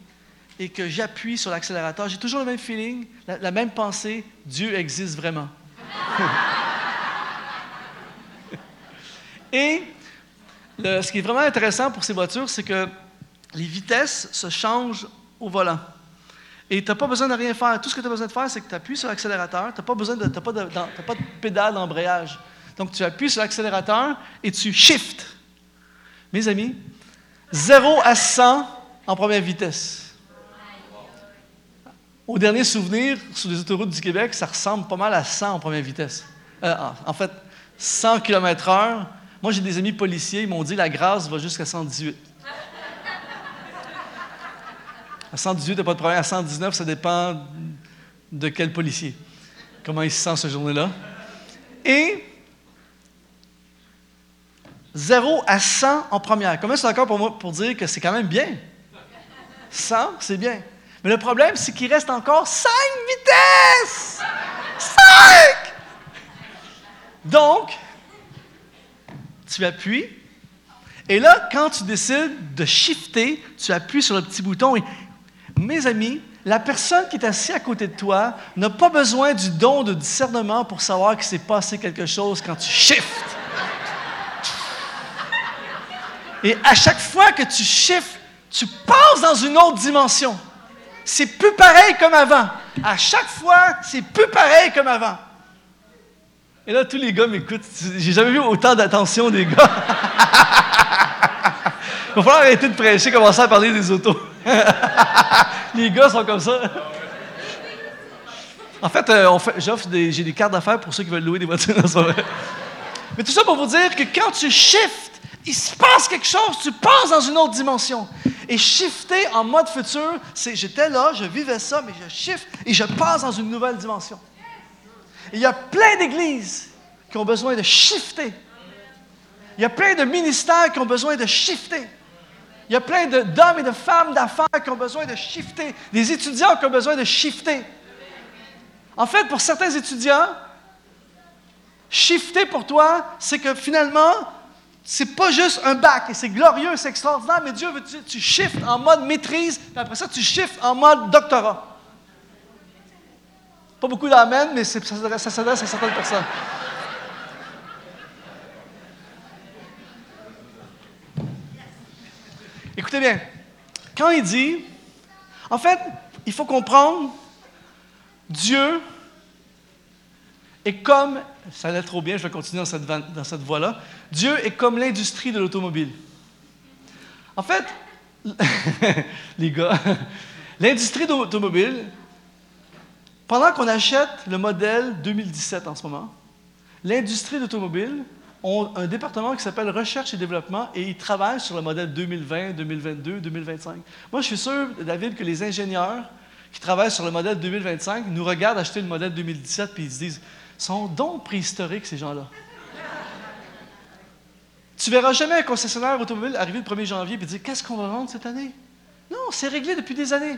et que j'appuie sur l'accélérateur, j'ai toujours le même feeling, la, même pensée, Dieu existe vraiment. et ce qui est vraiment intéressant pour ces voitures, c'est que les vitesses se changent au volant. Et tu n'as pas besoin de rien faire. Tout ce que tu as besoin de faire, c'est que tu appuies sur l'accélérateur. Tu n'as pas besoin de, pas de, pas de pédale d'embrayage. Donc, tu appuies sur l'accélérateur et tu shifts. Mes amis, 0 à 100 en première vitesse. Au dernier souvenir, sur les autoroutes du Québec, ça ressemble pas mal à 100 en première vitesse. Euh, en fait, 100 km/h. Moi, j'ai des amis policiers, ils m'ont dit la grâce va jusqu'à 118. À 118, t'as pas de problème. À 119, ça dépend de quel policier. Comment il se sent ce journée-là. Et 0 à 100 en première. Comment c'est encore pour moi pour dire que c'est quand même bien? 100, c'est bien. Mais le problème, c'est qu'il reste encore 5 vitesses! 5! Donc, tu appuies. Et là, quand tu décides de shifter, tu appuies sur le petit bouton et, mes amis, la personne qui est assise à côté de toi n'a pas besoin du don de discernement pour savoir qu'il s'est passé quelque chose quand tu shifts. Et à chaque fois que tu chiffres, tu passes dans une autre dimension. C'est plus pareil comme avant. À chaque fois, c'est plus pareil comme avant. Et là, tous les gars m'écoutent. J'ai jamais vu autant d'attention des gars. Il va falloir arrêter de prêcher, commencer à parler des autos. les gars sont comme ça. En fait, euh, j'offre des, j'ai des cartes d'affaires pour ceux qui veulent louer des voitures. Mais tout ça pour vous dire que quand tu shifts, il se passe quelque chose, tu passes dans une autre dimension. Et shifter en mode futur, c'est j'étais là, je vivais ça, mais je shift et je passe dans une nouvelle dimension. il y a plein d'églises qui ont besoin de shifter. Il y a plein de ministères qui ont besoin de shifter. Il y a plein d'hommes et de femmes d'affaires qui ont besoin de shifter. Des étudiants qui ont besoin de shifter. En fait, pour certains étudiants, shifter pour toi, c'est que finalement, c'est pas juste un bac, et c'est glorieux, c'est extraordinaire, mais Dieu veut que tu, shifts en mode maîtrise, puis après ça, tu shifts en mode doctorat. Pas beaucoup d'amen, mais ça s'adresse à certaines personnes. Écoutez bien, quand il dit, en fait, il faut comprendre, Dieu est comme ça allait trop bien, je vais continuer dans cette, dans cette voie-là. Dieu est comme l'industrie de l'automobile. En fait, les gars, l'industrie de l'automobile, pendant qu'on achète le modèle 2017 en ce moment, l'industrie d'automobile ont un département qui s'appelle Recherche et Développement et ils travaillent sur le modèle 2020, 2022, 2025. Moi, je suis sûr, David, que les ingénieurs qui travaillent sur le modèle 2025 nous regardent acheter le modèle 2017 puis ils se disent sont donc préhistoriques, ces gens-là. tu verras jamais un concessionnaire automobile arriver le 1er janvier et dire Qu'est-ce qu'on va vendre cette année Non, c'est réglé depuis des années.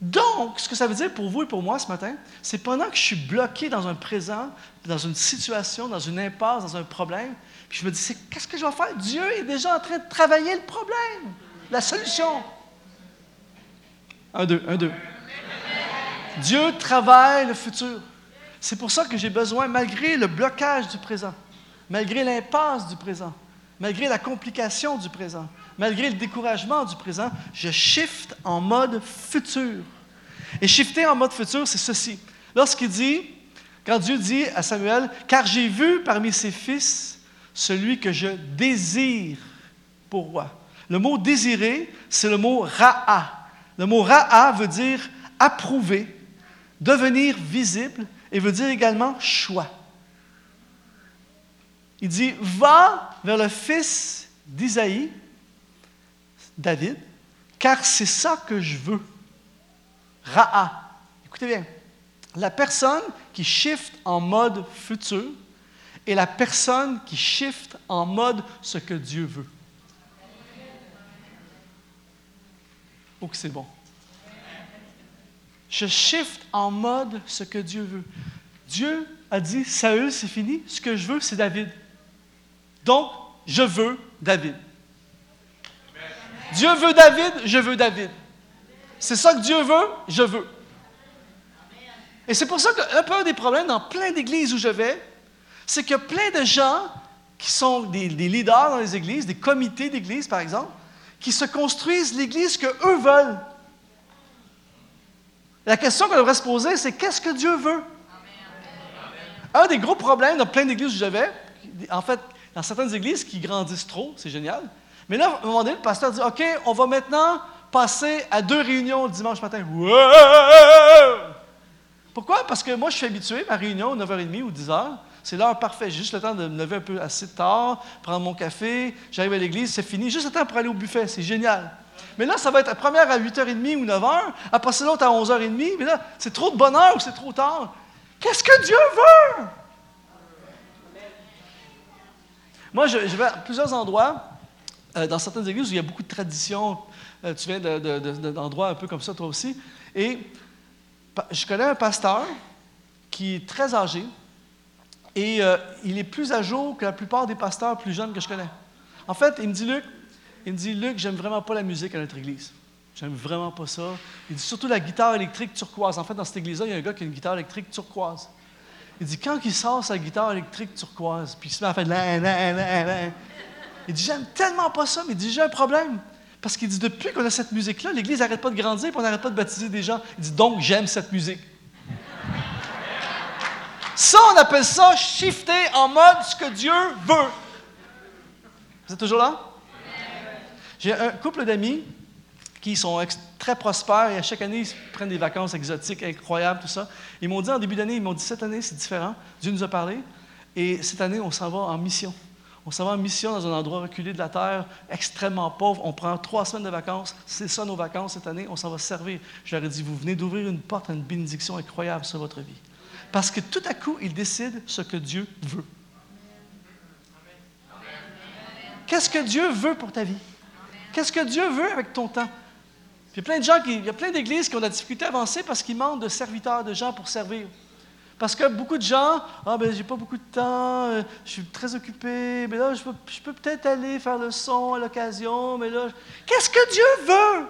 Donc, ce que ça veut dire pour vous et pour moi ce matin, c'est pendant que je suis bloqué dans un présent, dans une situation, dans une impasse, dans un problème, puis je me dis, qu'est-ce que je vais faire? Dieu est déjà en train de travailler le problème, la solution. Un, deux, un, deux. Dieu travaille le futur. C'est pour ça que j'ai besoin, malgré le blocage du présent, malgré l'impasse du présent, malgré la complication du présent, malgré le découragement du présent, je shift en mode futur. Et shifter en mode futur, c'est ceci. Lorsqu'il dit, quand Dieu dit à Samuel, car j'ai vu parmi ses fils celui que je désire pour roi. Le mot désirer, c'est le mot ra'a. Le mot ra'a veut dire approuver, devenir visible et veut dire également choix. Il dit, va vers le fils d'Isaïe, David, car c'est ça que je veux. Ra'a. Écoutez bien. La personne qui shift en mode futur et la personne qui shift en mode ce que Dieu veut. Oh, que c'est bon. Je shift en mode ce que Dieu veut. Dieu a dit, Saül, c'est fini, ce que je veux, c'est David. Donc, je veux David. Dieu veut David, je veux David. C'est ça que Dieu veut, je veux. Et c'est pour ça qu'un peu des problèmes dans plein d'églises où je vais, c'est a plein de gens qui sont des, leaders dans les églises, des comités d'église par exemple, qui se construisent l'église que eux veulent. La question qu'on devrait se poser, c'est qu'est-ce que Dieu veut? Un des gros problèmes dans plein d'églises où je vais, en fait, dans certaines églises qui grandissent trop, c'est génial, mais là, à un moment donné, le pasteur dit OK, on va maintenant passer à deux réunions le dimanche matin. Pourquoi? Parce que moi, je suis habitué, ma réunion, 9h30 ou 10h, c'est l'heure parfaite. J'ai juste le temps de me lever un peu assez tard, prendre mon café, j'arrive à l'église, c'est fini. Juste le temps pour aller au buffet, c'est génial. Mais là, ça va être la première à 8h30 ou 9h, après c'est l'autre à 11h30, mais là, c'est trop de bonheur ou c'est trop tard? Qu'est-ce que Dieu veut? Moi, je vais à plusieurs endroits euh, dans certaines églises où il y a beaucoup de traditions, euh, tu viens d'endroits un peu comme ça toi aussi, et je connais un pasteur qui est très âgé et euh, il est plus à jour que la plupart des pasteurs plus jeunes que je connais. En fait, il me dit, Luc, il me dit, Luc, j'aime vraiment pas la musique à notre église. J'aime vraiment pas ça. Il dit surtout la guitare électrique turquoise. En fait, dans cette église-là, il y a un gars qui a une guitare électrique turquoise. Il dit, quand il sort sa guitare électrique turquoise, puis il se met à faire il dit, j'aime tellement pas ça, mais il dit, j'ai un problème. Parce qu'il dit, depuis qu'on a cette musique-là, l'Église n'arrête pas de grandir, et on n'arrête pas de baptiser des gens. Il dit, donc j'aime cette musique. ça, on appelle ça shifter en mode ce que Dieu veut. Vous êtes toujours là? J'ai un couple d'amis qui sont très prospères et à chaque année, ils prennent des vacances exotiques, incroyables, tout ça. Ils m'ont dit en début d'année, ils m'ont dit, cette année, c'est différent. Dieu nous a parlé. Et cette année, on s'en va en mission. On s'en va en mission dans un endroit reculé de la terre, extrêmement pauvre. On prend trois semaines de vacances. C'est ça nos vacances cette année. On s'en va servir. Je leur ai dit, vous venez d'ouvrir une porte à une bénédiction incroyable sur votre vie. Parce que tout à coup, ils décident ce que Dieu veut. Qu'est-ce que Dieu veut pour ta vie? Qu'est-ce que Dieu veut avec ton temps? il y a plein de gens, il y a plein d'églises qui ont de la difficulté à avancer parce qu'ils manquent de serviteurs, de gens pour servir. Parce que beaucoup de gens, ah ben j'ai pas beaucoup de temps, euh, je suis très occupé, mais là je peux, peut-être aller faire le son à l'occasion, mais là, qu'est-ce que Dieu veut?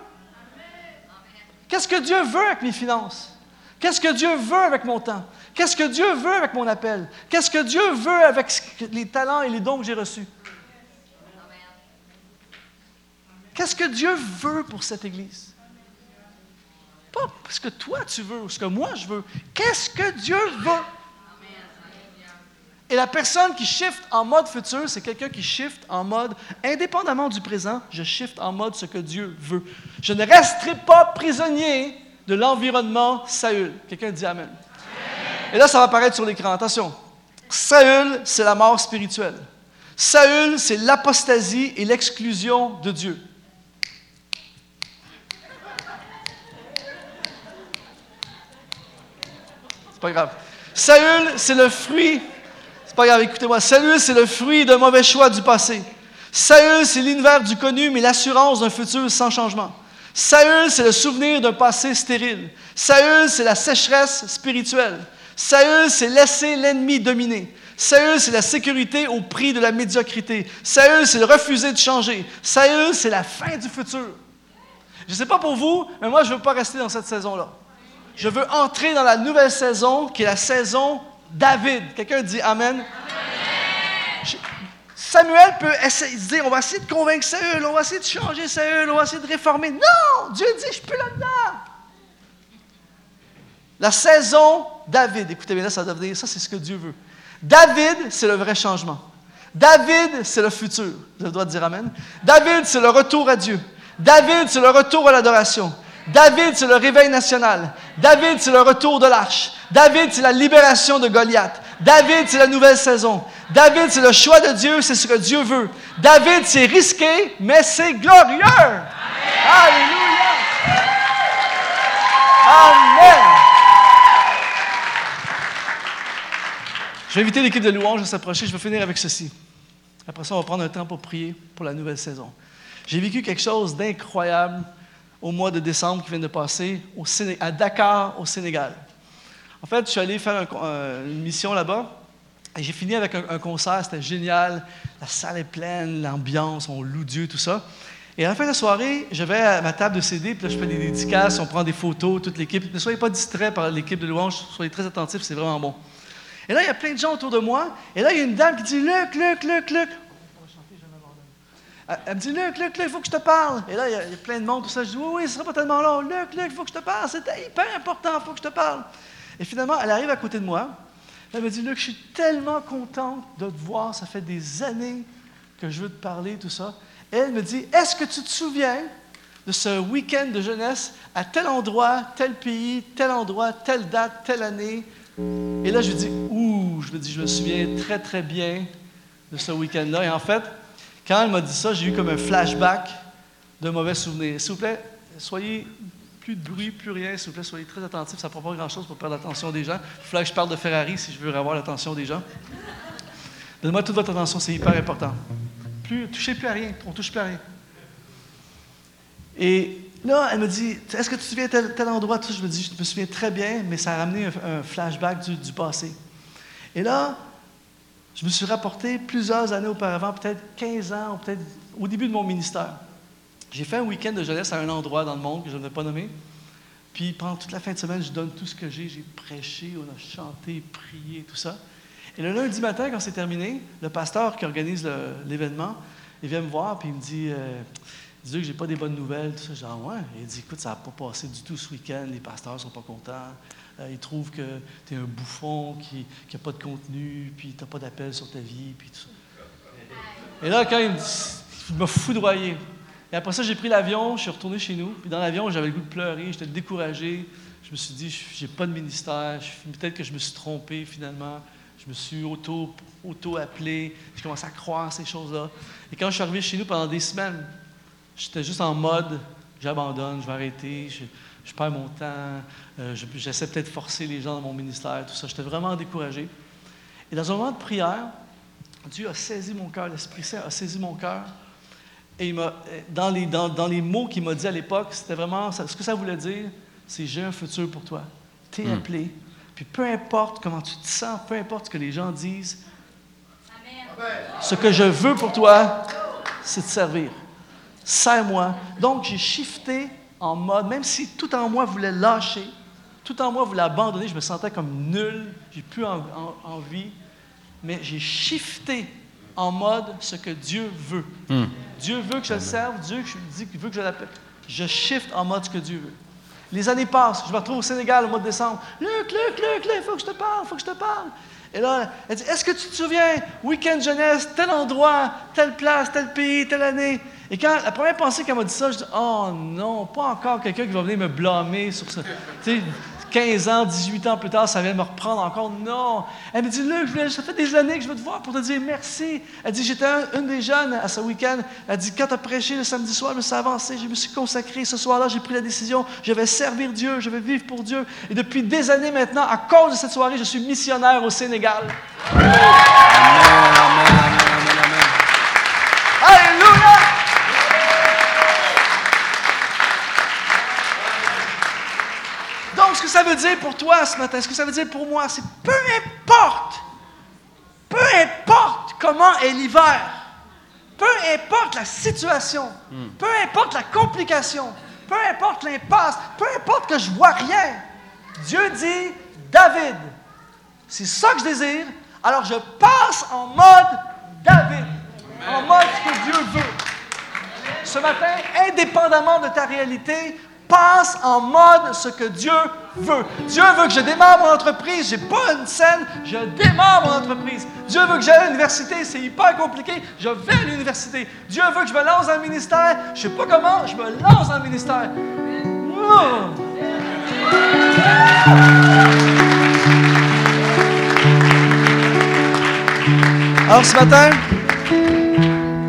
Qu'est-ce que Dieu veut avec mes finances? Qu'est-ce que Dieu veut avec mon temps? Qu'est-ce que Dieu veut avec mon appel? Qu'est-ce que Dieu veut avec les talents et les dons que j'ai reçus? Qu'est-ce que Dieu veut pour cette Église? Pas ce que toi tu veux ou ce que moi je veux. Qu'est-ce que Dieu veut? Et la personne qui shift en mode futur, c'est quelqu'un qui shift en mode, indépendamment du présent, je shift en mode ce que Dieu veut. Je ne resterai pas prisonnier de l'environnement Saül. Quelqu'un dit Amen. Et là, ça va apparaître sur l'écran. Attention. Saül, c'est la mort spirituelle. Saül, c'est l'apostasie et l'exclusion de Dieu. Pas grave. Saül, c'est le fruit. C'est pas grave, écoutez-moi. Saül, c'est le fruit d'un mauvais choix du passé. Saül, c'est l'univers du connu, mais l'assurance d'un futur sans changement. Saül, c'est le souvenir d'un passé stérile. Saül, c'est la sécheresse spirituelle. Saül, c'est laisser l'ennemi dominer. Saül, c'est la sécurité au prix de la médiocrité. Saül, c'est le refuser de changer. Saül, c'est la fin du futur. Je ne sais pas pour vous, mais moi, je ne veux pas rester dans cette saison-là. Je veux entrer dans la nouvelle saison, qui est la saison David. Quelqu'un dit Amen? Samuel peut essayer de dire, on va essayer de convaincre Saül, on va essayer de changer Saül, on va essayer de réformer. Non! Dieu dit, je suis plus là-dedans. La saison David, écoutez bien là, ça doit venir, ça c'est ce que Dieu veut. David, c'est le vrai changement. David, c'est le futur. Vous avez le droit de dire Amen. David, c'est le retour à Dieu. David, c'est le retour à l'adoration. David, c'est le réveil national. David, c'est le retour de l'arche. David, c'est la libération de Goliath. David, c'est la nouvelle saison. David, c'est le choix de Dieu, c'est ce que Dieu veut. David, c'est risqué, mais c'est glorieux. Alléluia. Amen. Je vais inviter l'équipe de louange à s'approcher. Je vais finir avec ceci. Après ça, on va prendre un temps pour prier pour la nouvelle saison. J'ai vécu quelque chose d'incroyable au mois de décembre qui vient de passer à Dakar, au Sénégal. En fait, je suis allé faire une mission là-bas et j'ai fini avec un, concert. C'était génial. La salle est pleine, l'ambiance, on loue Dieu, tout ça. Et à la fin de la soirée, je vais à ma table de CD, puis là, je fais des dédicaces, on prend des photos, toute l'équipe. Ne soyez pas distraits par l'équipe de louange, soyez très attentifs, c'est vraiment bon. Et là, il y a plein de gens autour de moi. Et là, il y a une dame qui dit Luc, Luc, Luc, Luc. Elle me dit, Luc, Luc, Luc, il faut que je te parle. Et là, il y, a, plein de monde, tout ça. Je dis, oui, oui, ce ne sera pas tellement long. Luc, Luc, il faut que je te parle. C'était hyper important, il faut que je te parle. Et finalement, elle arrive à côté de moi. Elle me dit, Luc, je suis tellement contente de te voir. Ça fait des années que je veux te parler, tout ça. Et elle me dit, est-ce que tu te souviens de ce week-end de jeunesse à tel endroit, tel pays, tel endroit, telle date, telle année? Et là, je lui dis, ouh, je me dis, je me souviens très, très bien de ce week-end-là. Et en fait, quand elle m'a dit ça, j'ai eu comme un flashback de mauvais souvenirs. S'il vous plaît, soyez plus de bruit, plus rien, s'il vous plaît, soyez très attentifs. Ça ne prend pas grand-chose pour perdre l'attention des gens. Il faudrait que je parle de Ferrari si je veux avoir l'attention des gens. Donnez-moi toute votre attention, c'est hyper important. Plus, touchez plus à rien, on touche plus à rien. Et là, elle me dit Est-ce que tu te souviens tel, tel endroit? Je me dis Je me souviens très bien, mais ça a ramené un, flashback du, du passé. Et là, je me suis rapporté plusieurs années auparavant, peut-être 15 ans, peut-être au début de mon ministère. J'ai fait un week-end de jeunesse à un endroit dans le monde que je ne vais pas nommer. Puis pendant toute la fin de semaine, je donne tout ce que j'ai. J'ai prêché, on a chanté, prié, tout ça. Et le lundi matin, quand c'est terminé, le pasteur qui organise l'événement, il vient me voir puis il me dit euh, Dieu que j'ai pas des bonnes nouvelles, tout ça. Genre, ouais. il dit Écoute, ça n'a pas passé du tout ce week-end, les pasteurs sont pas contents. Euh, ils trouvent que tu es un bouffon qui n'a pas de contenu, puis tu n'as pas d'appel sur ta vie, puis tout ça. Et là, quand il m'a foudroyé. Et après ça, j'ai pris l'avion, je suis retourné chez nous. Puis dans l'avion, j'avais le goût de pleurer, j'étais découragé. Je me suis dit, j'ai pas de ministère, peut-être que je me suis trompé finalement. Je me suis auto, auto-appelé, j'ai commencé à croire ces choses-là. Et quand je suis arrivé chez nous pendant des semaines, j'étais juste en mode, j'abandonne, je vais arrêter, perds mon temps, euh, j'essaie peut-être de forcer les gens dans mon ministère, tout ça. J'étais vraiment découragé. Et dans un moment de prière, Dieu a saisi mon cœur, l'Esprit Saint a saisi mon cœur. Et il m'a, dans, les, dans, dans les mots qu'il m'a dit à l'époque, c'était vraiment, ce que ça voulait dire, c'est j'ai un futur pour toi. Tu es hmm. appelé. Puis peu importe comment tu te sens, peu importe ce que les gens disent, ce que je veux pour toi, c'est de servir. Sers-moi. Donc j'ai shifté en mode, même si tout en moi voulait lâcher, tout en moi voulait abandonner, je me sentais comme nul, j'ai plus envie, mais j'ai shifté en mode ce que Dieu veut. Hmm. Dieu veut que je le serve, Dieu veut que je l'appelle. Je shift en mode ce que Dieu veut. Les années passent, je me retrouve au Sénégal au mois de décembre. Luc, Luc, Luc, il faut que je te parle, il faut que je te parle. Et là, elle dit Est-ce que tu te souviens, week-end jeunesse, tel endroit, telle place, tel pays, telle année? Et quand la première pensée qu'elle m'a dit ça, je dis Oh non, pas encore quelqu'un qui va venir me blâmer sur ça. 15 ans, 18 ans plus tard, ça vient me reprendre encore. Non. Elle me dit, Luc, ça fait des années que je veux te voir pour te dire merci. Elle dit, j'étais une des jeunes à ce week-end. Elle dit, quand tu as prêché le samedi soir, je me suis avancé, je me suis consacré. Ce soir-là, j'ai pris la décision, je vais servir Dieu, je vais vivre pour Dieu. Et depuis des années maintenant, à cause de cette soirée, je suis missionnaire au Sénégal. Amen, amen, amen, amen. Veut dire pour toi ce matin, ce que ça veut dire pour moi, c'est peu importe, peu importe comment est l'hiver, peu importe la situation, peu importe la complication, peu importe l'impasse, peu importe que je vois rien, Dieu dit, David, c'est ça que je désire, alors je passe en mode David, en mode ce que Dieu veut. Ce matin, indépendamment de ta réalité, passe en mode ce que Dieu veut. Dieu veut que je démarre mon entreprise, j'ai pas une scène, je démarre mon entreprise. Dieu veut que j'aille à l'université, c'est hyper compliqué, je vais à l'université. Dieu veut que je me lance dans le ministère, je sais pas comment, je me lance dans le ministère. Alors ce matin,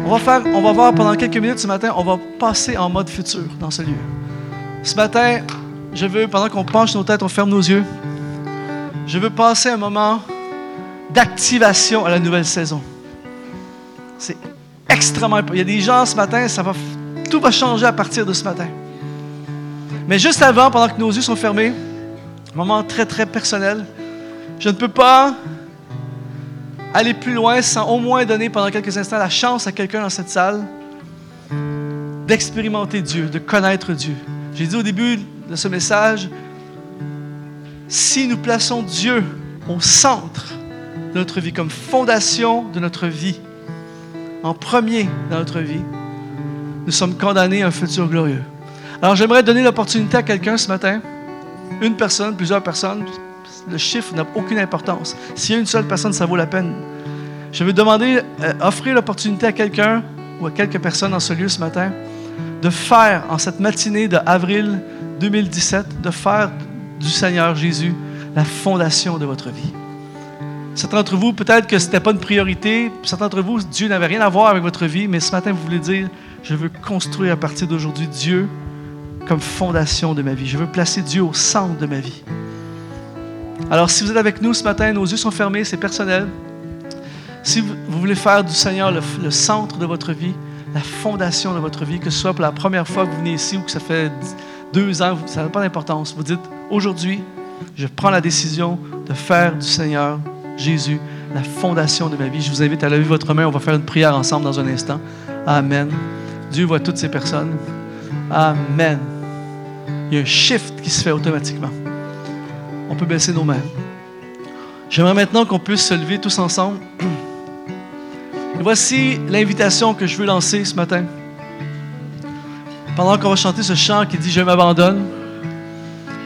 on va faire, on va voir pendant quelques minutes ce matin, on va passer en mode futur dans ce lieu. Ce matin, je veux, pendant qu'on penche nos têtes, on ferme nos yeux, je veux passer un moment d'activation à la nouvelle saison. C'est extrêmement important. Il y a des gens ce matin, ça va, tout va changer à partir de ce matin. Mais juste avant, pendant que nos yeux sont fermés, moment très, très personnel, je ne peux pas aller plus loin sans au moins donner pendant quelques instants la chance à quelqu'un dans cette salle d'expérimenter Dieu, de connaître Dieu. J'ai dit au début de ce message, si nous plaçons Dieu au centre de notre vie, comme fondation de notre vie, en premier dans notre vie, nous sommes condamnés à un futur glorieux. Alors j'aimerais donner l'opportunité à quelqu'un ce matin, une personne, plusieurs personnes, le chiffre n'a aucune importance. S'il y a une seule personne, ça vaut la peine. Je veux demander, euh, offrir l'opportunité à quelqu'un ou à quelques personnes dans ce lieu ce matin de faire en cette matinée de avril 2017, de faire du Seigneur Jésus la fondation de votre vie. Certains d'entre vous, peut-être que ce n'était pas une priorité. Certains d'entre vous, Dieu n'avait rien à voir avec votre vie, mais ce matin, vous voulez dire, je veux construire à partir d'aujourd'hui Dieu comme fondation de ma vie. Je veux placer Dieu au centre de ma vie. Alors, si vous êtes avec nous ce matin, nos yeux sont fermés, c'est personnel. Si vous voulez faire du Seigneur le, le centre de votre vie, la fondation de votre vie, que ce soit pour la première fois que vous venez ici ou que ça fait deux ans, ça n'a pas d'importance. Vous dites, aujourd'hui, je prends la décision de faire du Seigneur Jésus la fondation de ma vie. Je vous invite à lever votre main. On va faire une prière ensemble dans un instant. Amen. Dieu voit toutes ces personnes. Amen. Il y a un shift qui se fait automatiquement. On peut baisser nos mains. J'aimerais maintenant qu'on puisse se lever tous ensemble. Et voici l'invitation que je veux lancer ce matin. Pendant qu'on va chanter ce chant qui dit Je m'abandonne,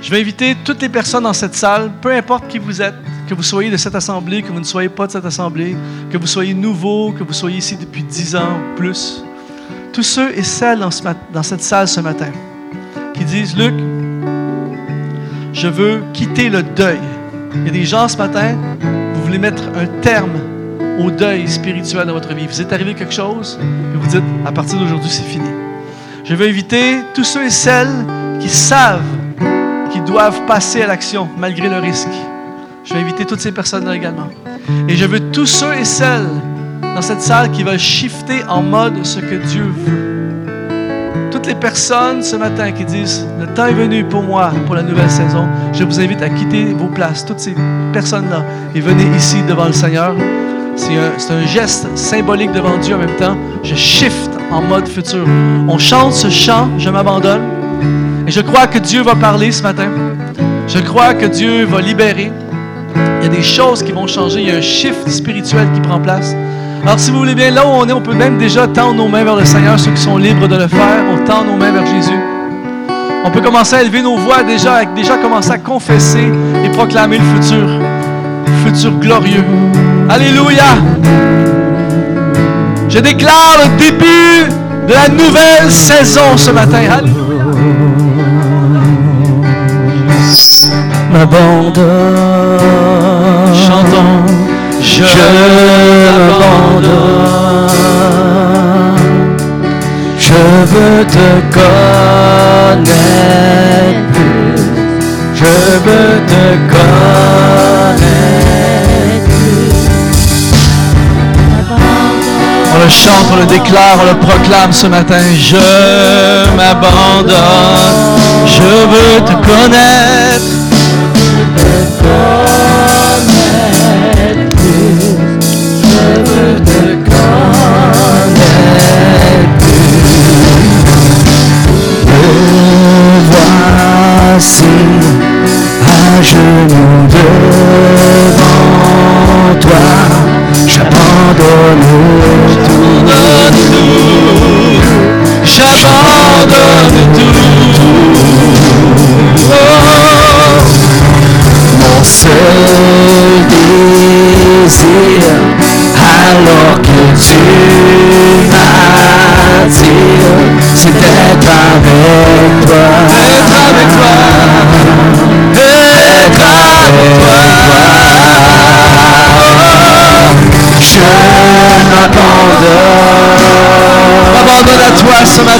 je vais inviter toutes les personnes dans cette salle, peu importe qui vous êtes, que vous soyez de cette assemblée, que vous ne soyez pas de cette assemblée, que vous soyez nouveau, que vous soyez ici depuis dix ans ou plus, tous ceux et celles dans, dans cette salle ce matin qui disent Luc, je veux quitter le deuil. Il y a des gens ce matin, vous voulez mettre un terme au deuil spirituel de votre vie. Vous êtes arrivé quelque chose et vous dites, à partir d'aujourd'hui, c'est fini. Je veux inviter tous ceux et celles qui savent qu'ils doivent passer à l'action malgré le risque. Je vais inviter toutes ces personnes-là également. Et je veux tous ceux et celles dans cette salle qui veulent shifter en mode ce que Dieu veut. Toutes les personnes ce matin qui disent, le temps est venu pour moi, pour la nouvelle saison, je vous invite à quitter vos places, toutes ces personnes-là, et venez ici devant le Seigneur. C'est un, geste symbolique devant Dieu en même temps. Je shift en mode futur. On chante ce chant, je m'abandonne. Et je crois que Dieu va parler ce matin. Je crois que Dieu va libérer. Il y a des choses qui vont changer. Il y a un shift spirituel qui prend place. Alors, si vous voulez bien, là où on est, on peut même déjà tendre nos mains vers le Seigneur, ceux qui sont libres de le faire. On tend nos mains vers Jésus. On peut commencer à élever nos voix déjà, déjà commencer à confesser et proclamer le futur. Futur glorieux. Alléluia. Je déclare le début de la nouvelle saison ce matin. Alléluia. m'abandonne. Chantons. Je m'abandonne. Je veux te connaître plus. Je veux te connaître. On le chante, on le déclare, on le proclame ce matin. Je m'abandonne. Je veux te connaître. C'est d'être avec toi. Être avec toi.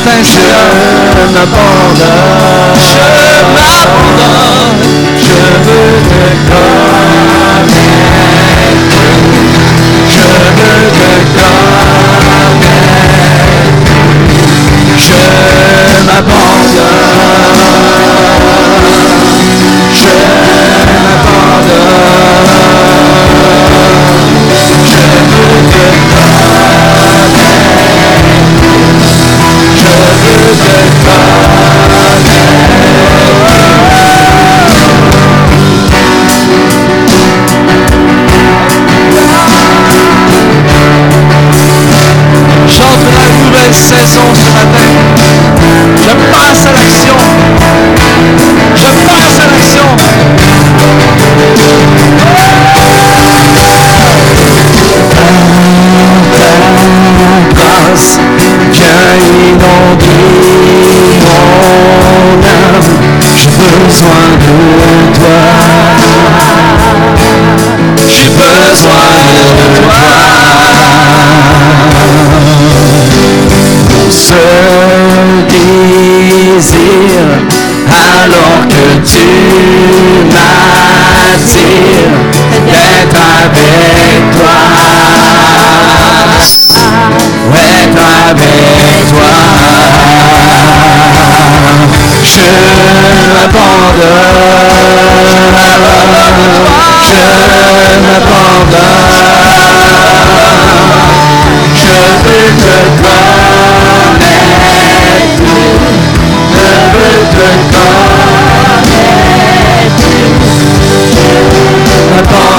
Je m'abandonne, Je m'abandonne. je veux te connaître, je veux te connaître, je m'abandonne, besoin de toi. J'ai besoin de toi. Mon seul désir, alors que tu m'attires, m'abandonne, je m'abandonne, je veux te connaître, je veux te connaître, m'abandonne,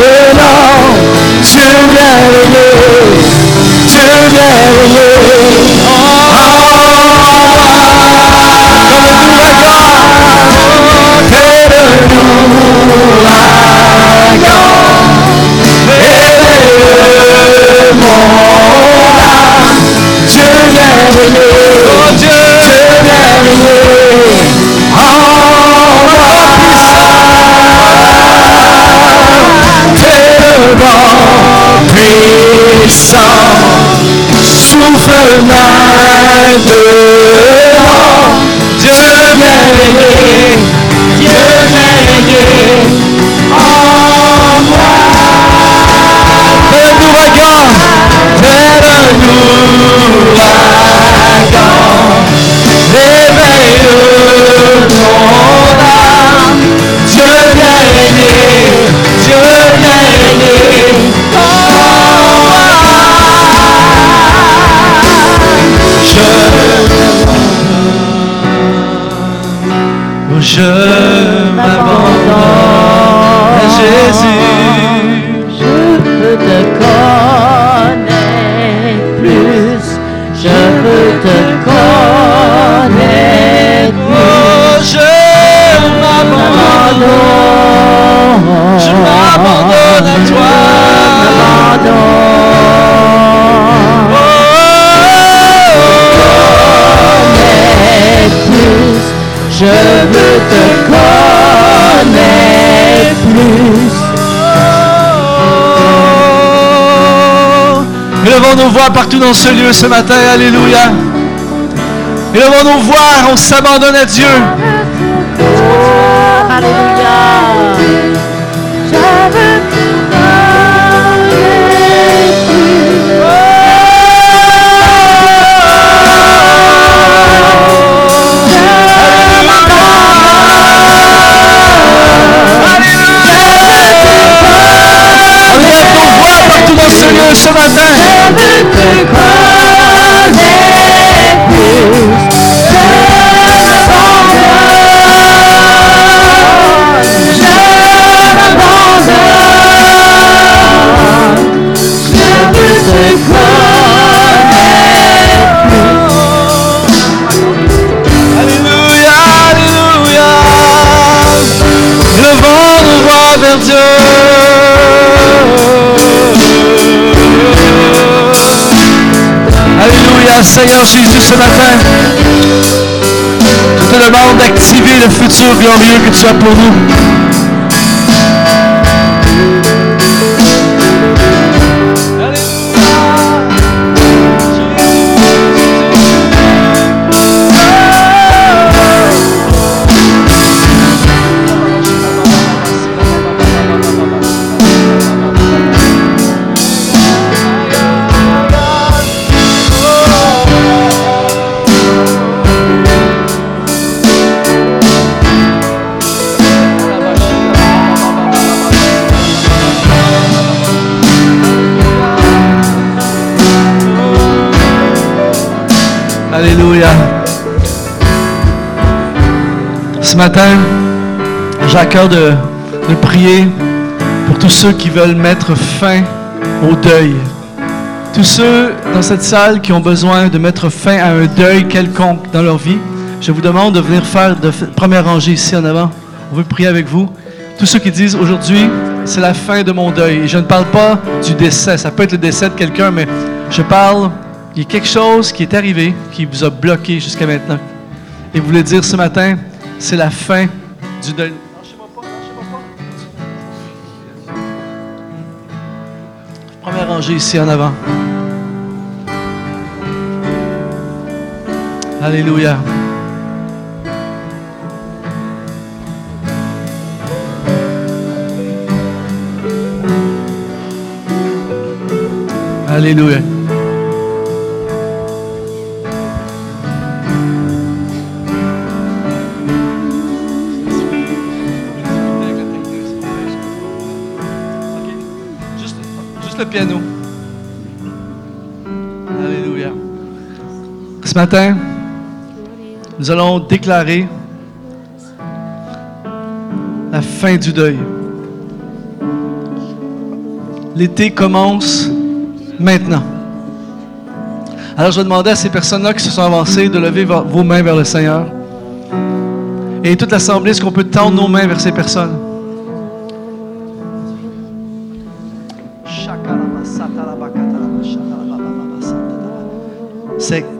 maintenant, Dieu merveilleux, Dieu partout dans ce lieu ce matin. Alléluia. Élevons nos voix. On s'abandonne à Dieu. Alléluia. Je veux te connaître. Je. Je veux te Alléluia, Alléluia. Nos voix vers Dieu. Seigneur Jésus, ce matin. Je te demande d'activer le futur glorieux que tu as pour nous. Matin, j'ai à cœur de, prier pour tous ceux qui veulent mettre fin au deuil. Tous ceux dans cette salle qui ont besoin de mettre fin à un deuil quelconque dans leur vie, je vous demande de venir faire de première rangée ici en avant. On veut prier avec vous. Tous ceux qui disent aujourd'hui, c'est la fin de mon deuil. Et je ne parle pas du décès. Ça peut être le décès de quelqu'un, mais je parle, il y a quelque chose qui est arrivé qui vous a bloqué jusqu'à maintenant. Et vous voulez dire ce matin, c'est la fin du deuil. Première rangée ici en avant. Alléluia. Alléluia. Piano. Alléluia. Ce matin, nous allons déclarer la fin du deuil. L'été commence maintenant. Alors je vais demander à ces personnes-là qui se sont avancées de lever vo- vos mains vers le Seigneur. Et toute l'Assemblée, est-ce qu'on peut tendre nos mains vers ces personnes?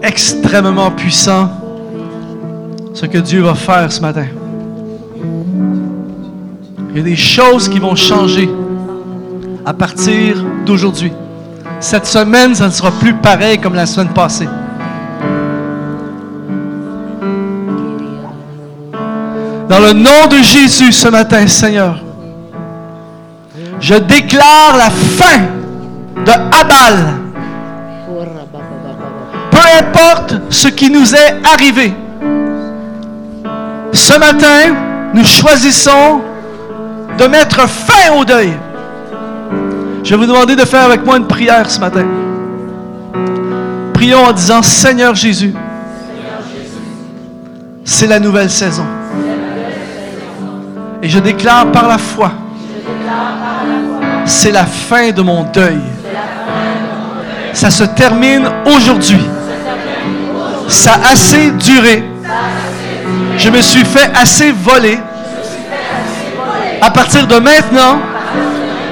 Extrêmement puissant ce que Dieu va faire ce matin. Il y a des choses qui vont changer à partir d'aujourd'hui. Cette semaine, ça ne sera plus pareil comme la semaine passée. Dans le nom de Jésus ce matin, Seigneur, je déclare la fin de Abal. Importe ce qui nous est arrivé. Ce matin, nous choisissons de mettre fin au deuil. Je vais vous demander de faire avec moi une prière ce matin. Prions en disant, Seigneur Jésus, c'est la nouvelle saison. Et je déclare par la foi C'est la fin de mon deuil. Ça se termine aujourd'hui. Ça a assez duré. Je me suis fait assez voler. À partir de maintenant,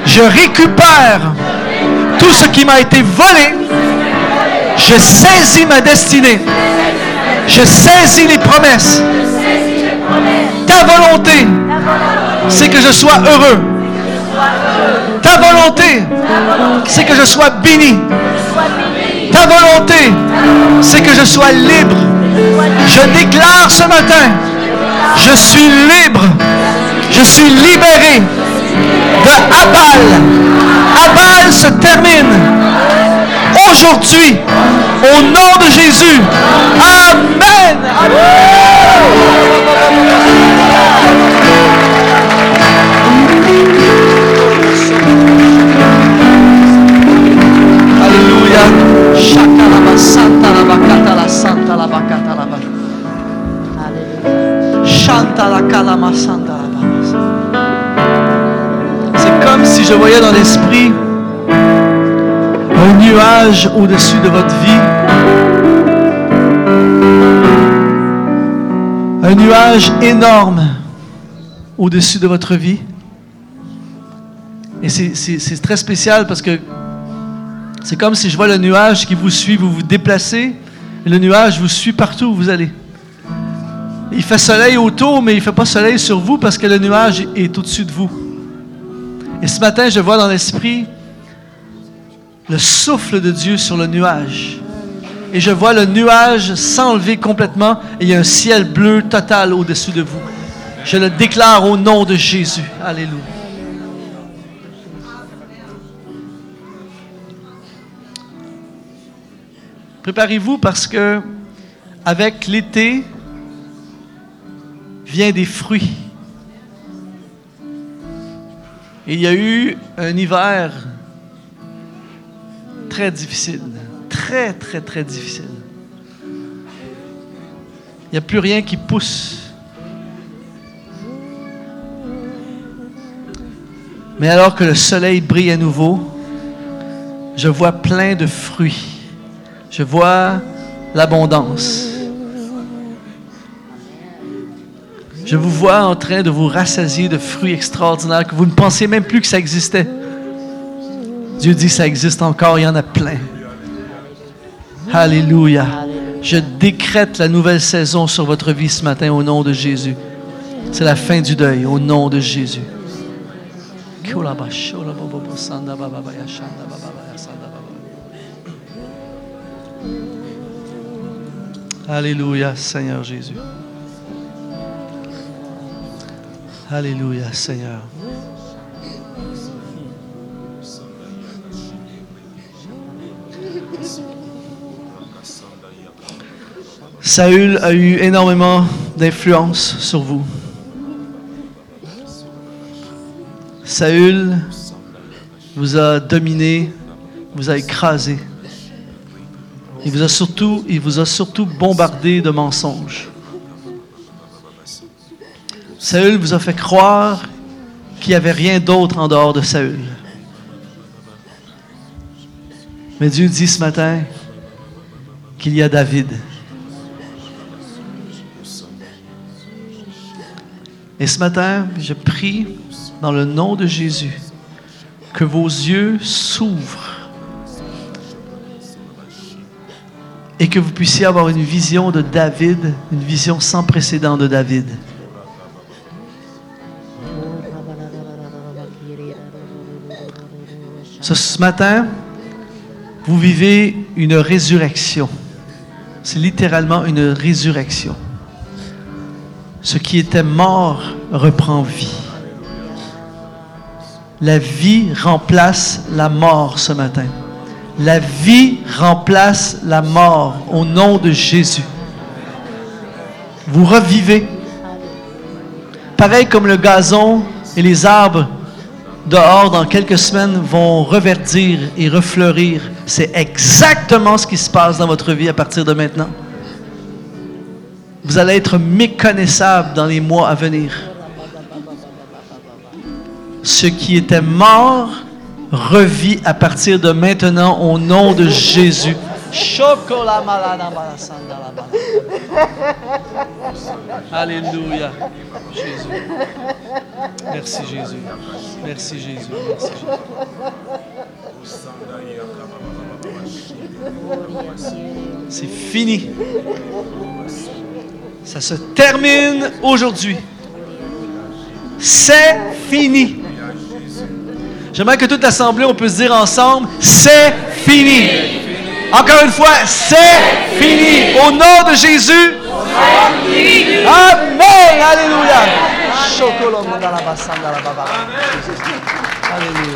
je récupère tout ce qui m'a été volé. Je saisis ma destinée. Je saisis les promesses. Ta volonté, c'est que je sois heureux. Ta volonté, c'est que je sois béni. Volonté, c'est que je sois libre. Je déclare ce matin, je suis libre. Je suis libéré de Abal. Abal se termine aujourd'hui au nom de Jésus. Amen. C'est comme si je voyais dans l'esprit un nuage au-dessus de votre vie. Un nuage énorme au-dessus de votre vie. Et c'est- très spécial parce que c'est comme si je vois le nuage qui vous suit, vous vous déplacez, et le nuage vous suit partout où vous allez. Il fait soleil autour, mais il ne fait pas soleil sur vous parce que le nuage est au-dessus de vous. Et ce matin, je vois dans l'esprit le souffle de Dieu sur le nuage. Et je vois le nuage s'enlever complètement et il y a un ciel bleu total au-dessus de vous. Je le déclare au nom de Jésus. Alléluia. Préparez-vous parce que avec l'été vient des fruits. Et il y a eu un hiver très difficile, très très très difficile. Il n'y a plus rien qui pousse. Mais alors que le soleil brille à nouveau, je vois plein de fruits. Je vois l'abondance. Je vous vois en train de vous rassasier de fruits extraordinaires que vous ne pensiez même plus que ça existait. Dieu dit ça existe encore, il y en a plein. Alléluia. Je décrète la nouvelle saison sur votre vie ce matin au nom de Jésus. C'est la fin du deuil au nom de Jésus. Alléluia, Seigneur Jésus. Alléluia, Seigneur. Saül a eu énormément d'influence sur vous. Saül vous a dominé, vous a écrasé. Il vous a surtout, bombardé de mensonges. Saül vous a fait croire qu'il n'y avait rien d'autre en dehors de Saül. Mais Dieu dit ce matin qu'il y a David. Et ce matin, je prie dans le nom de Jésus que vos yeux s'ouvrent et que vous puissiez avoir une vision de David, une vision sans précédent de David. Ce, matin, vous vivez une résurrection. C'est littéralement une résurrection. Ce qui était mort reprend vie. La vie remplace la mort ce matin. La vie remplace la mort au nom de Jésus. Vous revivez. Pareil comme le gazon et les arbres dehors dans quelques semaines vont reverdir et refleurir. C'est exactement ce qui se passe dans votre vie à partir de maintenant. Vous allez être méconnaissable dans les mois à venir. Ce qui était mort revit à partir de maintenant au nom de Jésus. Alléluia. Jésus. Merci Jésus. Merci Jésus. Merci Jésus. C'est fini. Ça se termine aujourd'hui. C'est fini. J'aimerais que toute l'assemblée, on puisse dire ensemble, c'est fini. Encore une fois, c'est fini. Au nom de Jésus. Amen. Alléluia. Alléluia.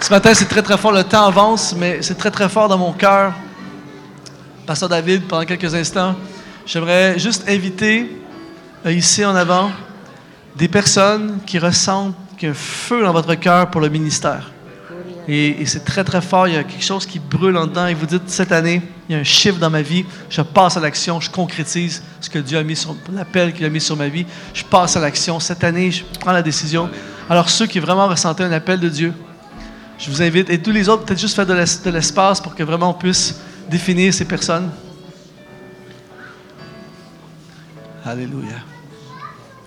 Ce matin, c'est très très fort. Le temps avance, mais c'est très très fort dans mon cœur. Pasteur David, pendant quelques instants, j'aimerais juste inviter ici en avant des personnes qui ressentent qu'il y a un feu dans votre cœur pour le ministère. Et, c'est très, très fort. Il y a quelque chose qui brûle en dedans. Et vous dites, cette année, il y a un chiffre dans ma vie. Je passe à l'action. Je concrétise ce que Dieu a mis sur l'appel qu'il a mis sur ma vie. Je passe à l'action. Cette année, je prends la décision. Alors, ceux qui vraiment ressentaient un appel de Dieu, je vous invite, et tous les autres, peut-être juste faire de l'espace pour que vraiment on puisse définir ces personnes. Alléluia.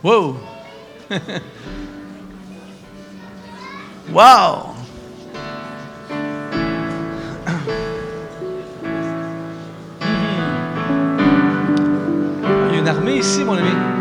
Wow! wow! Il y a une armée ici, mon ami.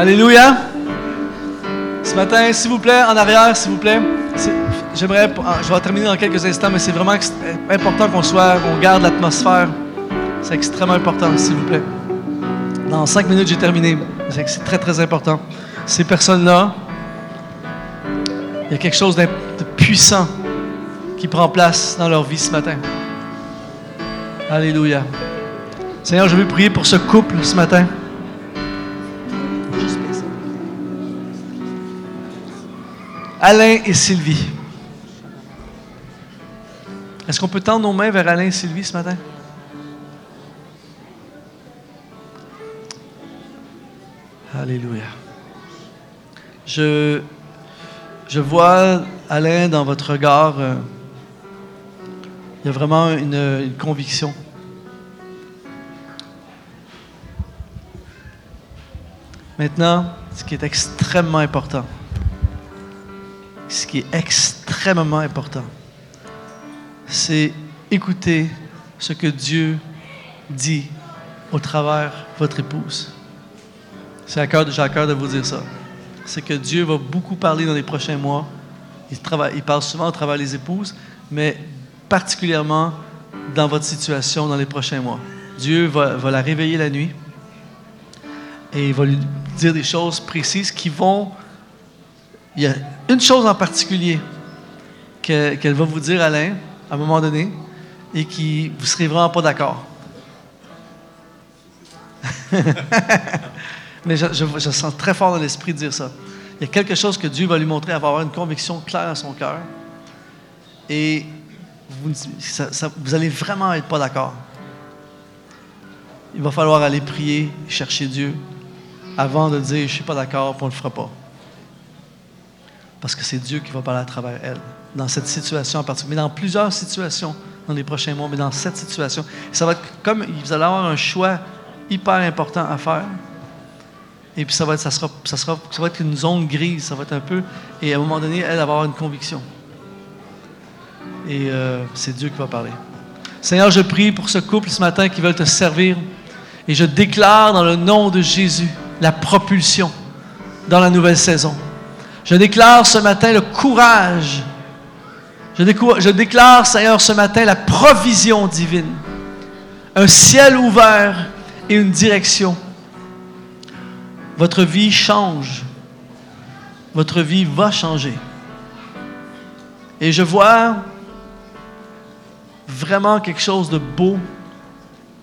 Alléluia. Ce matin, s'il vous plaît, en arrière, s'il vous plaît. J'aimerais, ah, je vais terminer dans quelques instants, mais c'est vraiment important qu'on soit, on garde l'atmosphère. C'est extrêmement important, s'il vous plaît. Dans cinq minutes, j'ai terminé. C'est très, très important. Ces personnes-là, il y a quelque chose de puissant qui prend place dans leur vie ce matin. Alléluia. Seigneur, je veux prier pour ce couple ce matin. Alain et Sylvie. Est-ce qu'on peut tendre nos mains vers Alain et Sylvie ce matin? Alléluia. Je, vois, Alain, dans votre regard, euh, il y a vraiment une conviction. Maintenant, ce qui est extrêmement important, ce qui est extrêmement important, c'est écouter ce que Dieu dit au travers votre épouse. C'est à cœur, j'ai à cœur de vous dire ça. C'est que Dieu va beaucoup parler dans les prochains mois. Il, travaille, il parle souvent au travers des épouses, mais particulièrement dans votre situation dans les prochains mois. Dieu va, va la réveiller la nuit et il va lui dire des choses précises qui vont il y a une chose en particulier qu'elle va vous dire, Alain, à un moment donné, et qui vous ne serez vraiment pas d'accord. Mais je, sens très fort dans l'esprit de dire ça. Il y a quelque chose que Dieu va lui montrer, elle va avoir une conviction claire dans son cœur. Et vous, allez vraiment être pas d'accord. Il va falloir aller prier, chercher Dieu, avant de dire je suis pas d'accord, on ne le fera pas. Parce que c'est Dieu qui va parler à travers elle. Dans cette situation en particulier, mais dans plusieurs situations dans les prochains mois, mais dans cette situation. Ça va être comme, vous allez avoir un choix hyper important à faire. Et puis ça va être, ça sera, ça sera, ça va être une zone grise, ça va être un peu. Et à un moment donné, elle va avoir une conviction. Et euh, c'est Dieu qui va parler. Seigneur, je prie pour ce couple ce matin qui veulent te servir. Et je déclare dans le nom de Jésus la propulsion dans la nouvelle saison. Je déclare ce matin le courage. Je, déclare, Seigneur, ce matin la provision divine. Un ciel ouvert et une direction. Votre vie change. Votre vie va changer. Et je vois vraiment quelque chose de beau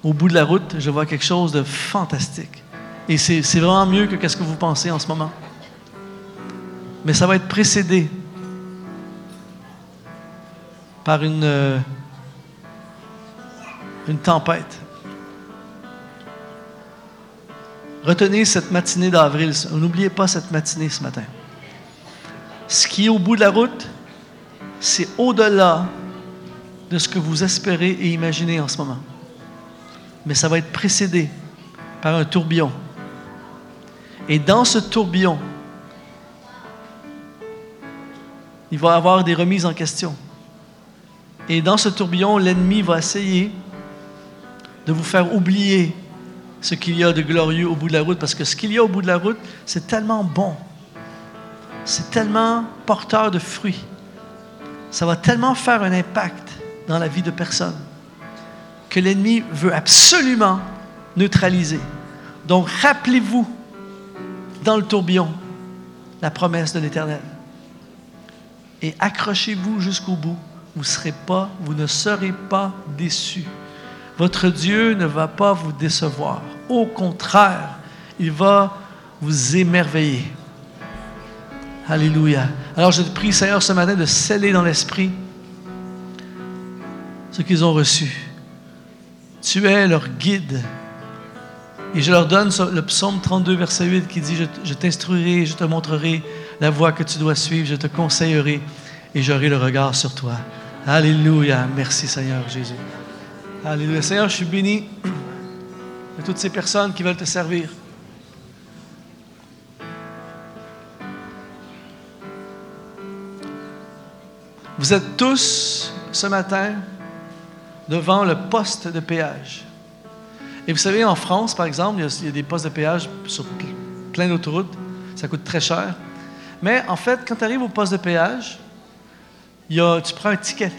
au bout de la route. Je vois quelque chose de fantastique. Et c'est vraiment mieux que ce que vous pensez en ce moment. Mais ça va être précédé par une, euh, une tempête. Retenez cette matinée d'avril. N'oubliez pas cette matinée ce matin. Ce qui est au bout de la route, c'est au-delà de ce que vous espérez et imaginez en ce moment. Mais ça va être précédé par un tourbillon. Et dans ce tourbillon, il va y avoir des remises en question. Et dans ce tourbillon, l'ennemi va essayer de vous faire oublier ce qu'il y a de glorieux au bout de la route, parce que ce qu'il y a au bout de la route, c'est tellement bon, c'est tellement porteur de fruits, ça va tellement faire un impact dans la vie de personne que l'ennemi veut absolument neutraliser. Donc rappelez-vous dans le tourbillon la promesse de l'Éternel et accrochez-vous jusqu'au bout. Vous, serez pas, vous ne serez pas déçus. Votre Dieu ne va pas vous décevoir. Au contraire, il va vous émerveiller. Alléluia. Alors je te prie, Seigneur, ce matin de sceller dans l'esprit ce qu'ils ont reçu. Tu es leur guide. Et je leur donne le psaume 32, verset 8 qui dit, je, je t'instruirai, je te montrerai la voie que tu dois suivre, je te conseillerai et j'aurai le regard sur toi. Alléluia. Merci Seigneur Jésus. Alléluia. Seigneur, je suis béni de toutes ces personnes qui veulent te servir. Vous êtes tous ce matin devant le poste de péage. Et vous savez, en France, par exemple, il y a, des postes de péage sur plein d'autoroutes. Ça coûte très cher. Mais en fait, quand tu arrives au poste de péage, tu prends un ticket.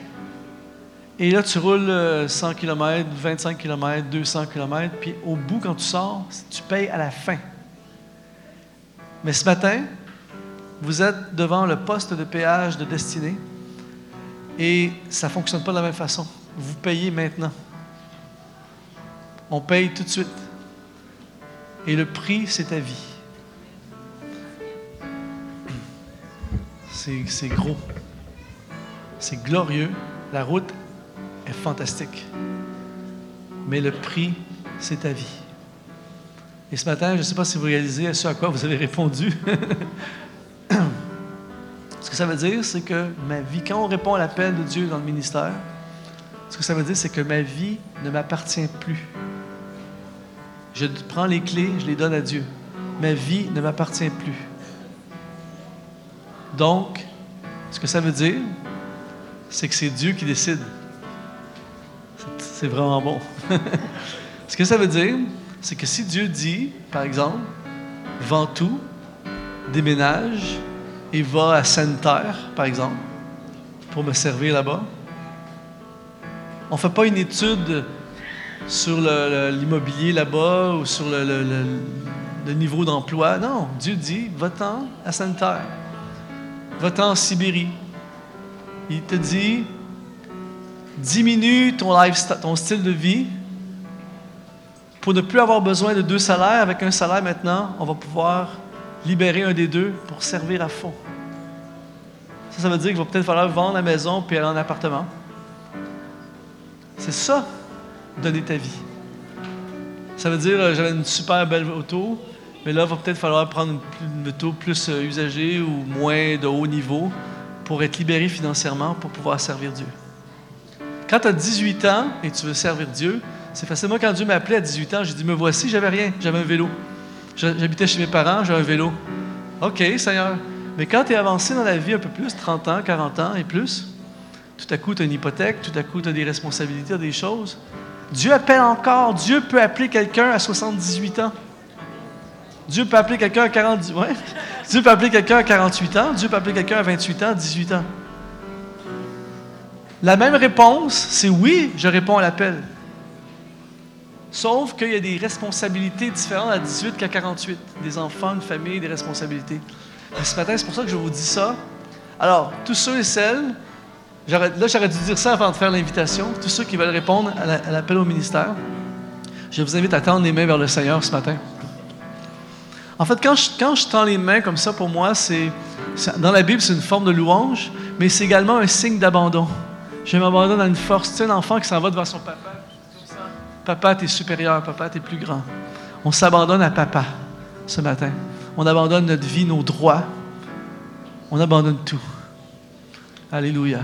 Et là, tu roules 100 km, 25 km, 200 km, puis au bout, quand tu sors, tu payes à la fin. Mais ce matin, vous êtes devant le poste de péage de destinée et ça ne fonctionne pas de la même façon. Vous payez maintenant. On paye tout de suite. Et le prix, c'est ta vie. C'est gros. C'est glorieux. La route est fantastique. Mais le prix, c'est ta vie. Et ce matin, je ne sais pas si vous réalisez ce à quoi vous avez répondu. ce que ça veut dire, c'est que ma vie, quand on répond à l'appel de Dieu dans le ministère, ce que ça veut dire, c'est que ma vie ne m'appartient plus. Je prends les clés, je les donne à Dieu. Ma vie ne m'appartient plus. Donc, ce que ça veut dire, c'est que c'est Dieu qui décide. C'est vraiment bon. Ce que ça veut dire, c'est que si Dieu dit, par exemple, vends tout, déménage et va à Sainte-Terre, par exemple, pour me servir là-bas, on ne fait pas une étude sur l'immobilier là-bas ou sur le, niveau d'emploi. Non, Dieu dit, va-t'en à Sainte-Terre, va-t'en en Sibérie. Il te dit, diminue ton, ton style de vie pour ne plus avoir besoin de deux salaires. Avec un salaire maintenant, on va pouvoir libérer un des deux pour servir à fond. Ça, ça veut dire qu'il va peut-être falloir vendre la maison puis aller en appartement. C'est ça, donner ta vie. Ça veut dire, euh, j'avais une super belle auto, mais là, il va peut-être falloir prendre une, auto plus euh, usagée ou moins de haut niveau pour être libéré financièrement pour pouvoir servir Dieu. Quand tu as 18 ans et tu veux servir Dieu, c'est facile. Moi, quand Dieu m'a appelé à 18 ans, j'ai dit Me voici, j'avais rien, j'avais un vélo. J'habitais chez mes parents, j'avais un vélo. OK, Seigneur. Mais quand tu es avancé dans la vie un peu plus, 30 ans, 40 ans et plus, tout à coup, tu as une hypothèque, tout à coup, tu as des responsabilités, des choses. Dieu appelle encore. Dieu peut appeler quelqu'un à 78 ans. Dieu peut appeler quelqu'un à 40, ouais. Dieu peut appeler quelqu'un à 48 ans. Dieu peut appeler quelqu'un à 28 ans, 18 ans. La même réponse, c'est oui, je réponds à l'appel. Sauf qu'il y a des responsabilités différentes à 18 qu'à 48. Des enfants, une famille, des responsabilités. ce matin, c'est pour ça que je vous dis ça. Alors, tous ceux et celles là, j'aurais dû dire ça avant de faire l'invitation. Tous ceux qui veulent répondre à l'appel au ministère, je vous invite à tendre les mains vers le Seigneur ce matin. En fait, quand je, tends les mains comme ça, pour moi, c'est dans la Bible, c'est une forme de louange, mais c'est également un signe d'abandon. Je m'abandonne à une force. Tu sais, un enfant qui s'en va devant son papa. Papa, t'es supérieur, papa, t'es plus grand. On s'abandonne à papa ce matin. On abandonne notre vie, nos droits. On abandonne tout. Alléluia.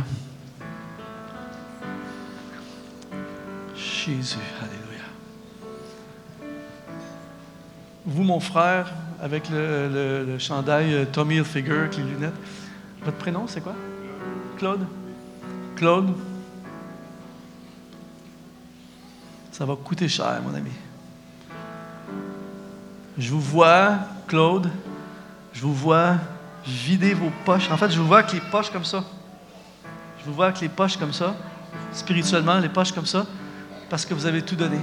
Jésus, Alléluia. Vous, mon frère, avec le, chandail euh, Tommy Hilfiger, avec les lunettes, votre prénom, c'est quoi? Claude? Claude? Ça va coûter cher, mon ami. Je vous vois, Claude, je vous vois vider vos poches. En fait, je vous vois avec les poches comme ça. Je vous vois avec les poches comme ça, spirituellement, les poches comme ça, parce que vous avez tout donné.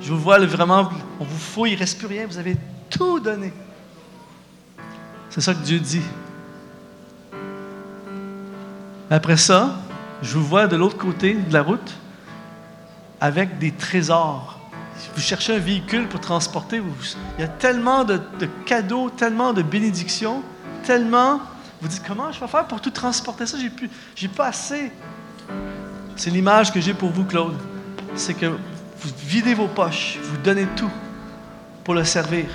Je vous vois vraiment, on vous fouille, il ne reste plus rien, vous avez tout donné. C'est ça que Dieu dit. Après ça, je vous vois de l'autre côté de la route avec des trésors vous cherchez un véhicule pour transporter, il y a tellement de, cadeaux, tellement de bénédictions, tellement. Vous dites comment je vais faire pour tout transporter ça? J'ai plus, pas assez. C'est l'image que j'ai pour vous, Claude. C'est que vous videz vos poches, vous donnez tout pour le servir,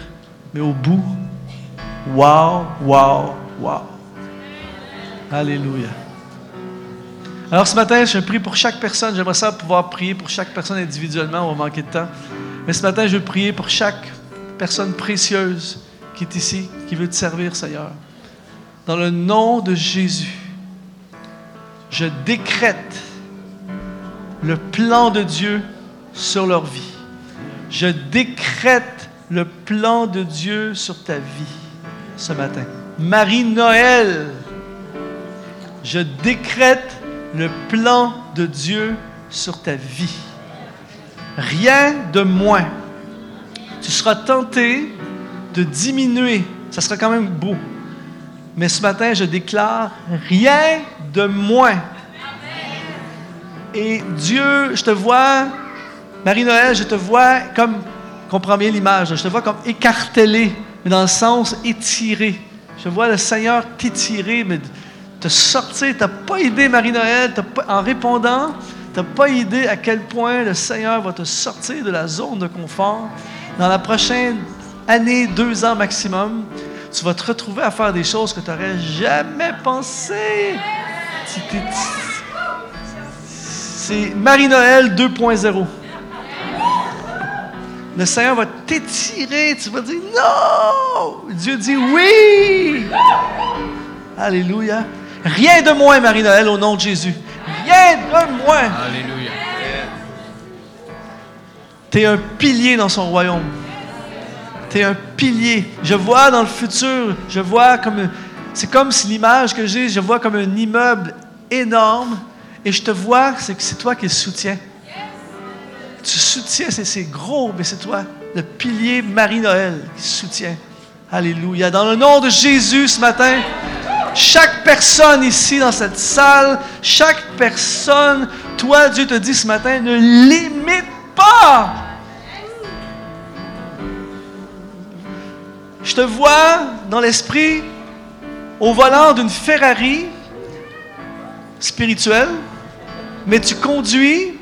mais au bout, wow, wow, wow. Alléluia. Alors ce matin, je prie pour chaque personne. J'aimerais ça pouvoir prier pour chaque personne individuellement. On va manquer de temps. Mais ce matin, je veux prier pour chaque personne précieuse qui est ici, qui veut te servir, Seigneur. Dans le nom de Jésus, je décrète le plan de Dieu sur leur vie. Je décrète le plan de Dieu sur ta vie ce matin. Marie-Noël, je décrète le plan de Dieu sur ta vie. Rien de moins. Tu seras tenté de diminuer. Ça sera quand même beau. Mais ce matin, je déclare rien de moins. Et Dieu, je te vois, Marie-Noël, je te vois comme, comprends bien l'image, je te vois comme écartelé, mais dans le sens étiré. Je vois le Seigneur t'étirer, mais te sortir. Tu n'as pas idée, Marie-Noël, en répondant, tu n'as pas idée à quel point le Seigneur va te sortir de la zone de confort. Dans la prochaine année, deux ans maximum, tu vas te retrouver à faire des choses que tu n'aurais jamais pensé. C'est Marie-Noël 2.0. Le Seigneur va t'étirer, tu vas dire non. Dieu dit oui. Alléluia. Rien de moins, Marie-Noël, au nom de Jésus. Rien de moins. Alléluia. Tu es un pilier dans son royaume. Tu es un pilier. Je vois dans le futur, je vois comme. C'est comme si l'image que j'ai, je vois comme un immeuble énorme et je te vois, c'est que c'est toi qui le soutiens. Tu soutiens, c'est gros, mais c'est toi, le pilier Marie-Noël qui soutient. Alléluia. Dans le nom de Jésus ce matin, chaque personne ici dans cette salle, chaque personne, toi, Dieu te dit ce matin, ne limite pas. Je te vois dans l'esprit au volant d'une Ferrari spirituelle, mais tu conduis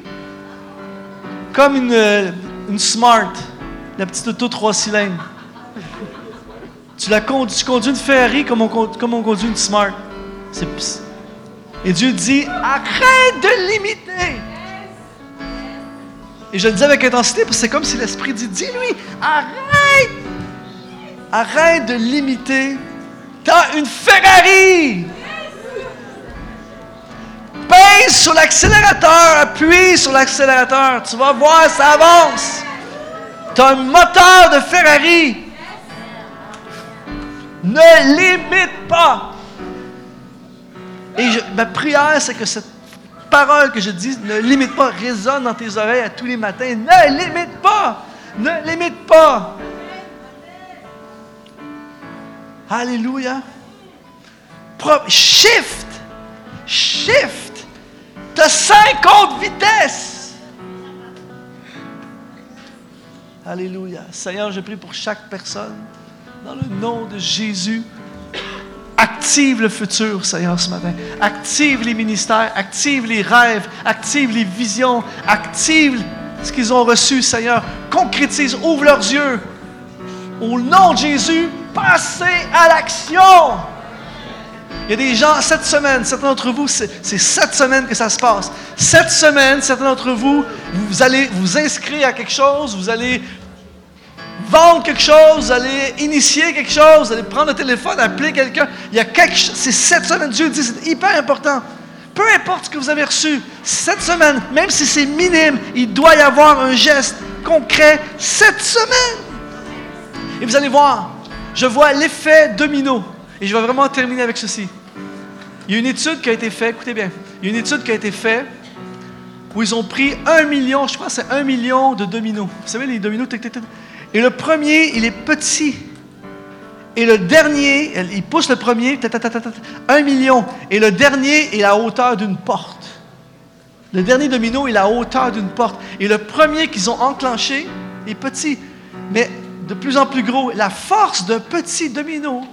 comme une, une Smart, la petite auto trois cylindres. Tu, la conduis, tu conduis une Ferrari comme on, comme on conduit une Smart. Et Dieu dit, arrête de limiter. Et je le dis avec intensité parce que c'est comme si l'Esprit dit, dis-lui, arrête. Arrête de limiter. T'as une Ferrari. Sur l'accélérateur, appuie sur l'accélérateur. Tu vas voir, ça avance. Tu as un moteur de Ferrari. Ne limite pas. Et ma prière, c'est que cette parole que je dis, ne limite pas, résonne dans tes oreilles à tous les matins. Ne limite pas. Ne limite pas. Alléluia. Shift. shift. As 50 vitesses. Alléluia. Seigneur, je prie pour chaque personne. Dans le nom de Jésus. Active le futur, Seigneur, ce matin. Active les ministères, active les rêves, active les visions, active ce qu'ils ont reçu, Seigneur. Concrétise, ouvre leurs yeux. Au nom de Jésus, passez à l'action. Il y a des gens, cette semaine, certains d'entre vous, c'est cette semaine que ça se passe. Cette semaine, certains d'entre vous, vous allez vous inscrire à quelque chose, vous allez vendre quelque chose, vous allez initier quelque chose, vous allez prendre le téléphone, appeler quelqu'un. Il y a quelque c'est cette semaine, Dieu dit, c'est hyper important. Peu importe ce que vous avez reçu, cette semaine, même si c'est minime, il doit y avoir un geste concret cette semaine. Et vous allez voir, je vois l'effet domino. Et je vais vraiment terminer avec ceci. Il y a une étude qui a été faite, écoutez bien, il y a une étude qui a été faite où ils ont pris un million, je crois que c'est un million de dominos. Vous savez, les dominos, et le premier, il est petit. Et le dernier, il pousse le premier, un million. Et le dernier est à la hauteur d'une porte. Le dernier domino est à la hauteur d'une porte. Et le premier qu'ils ont enclenché est petit, mais de plus en plus gros. La force d'un petit domino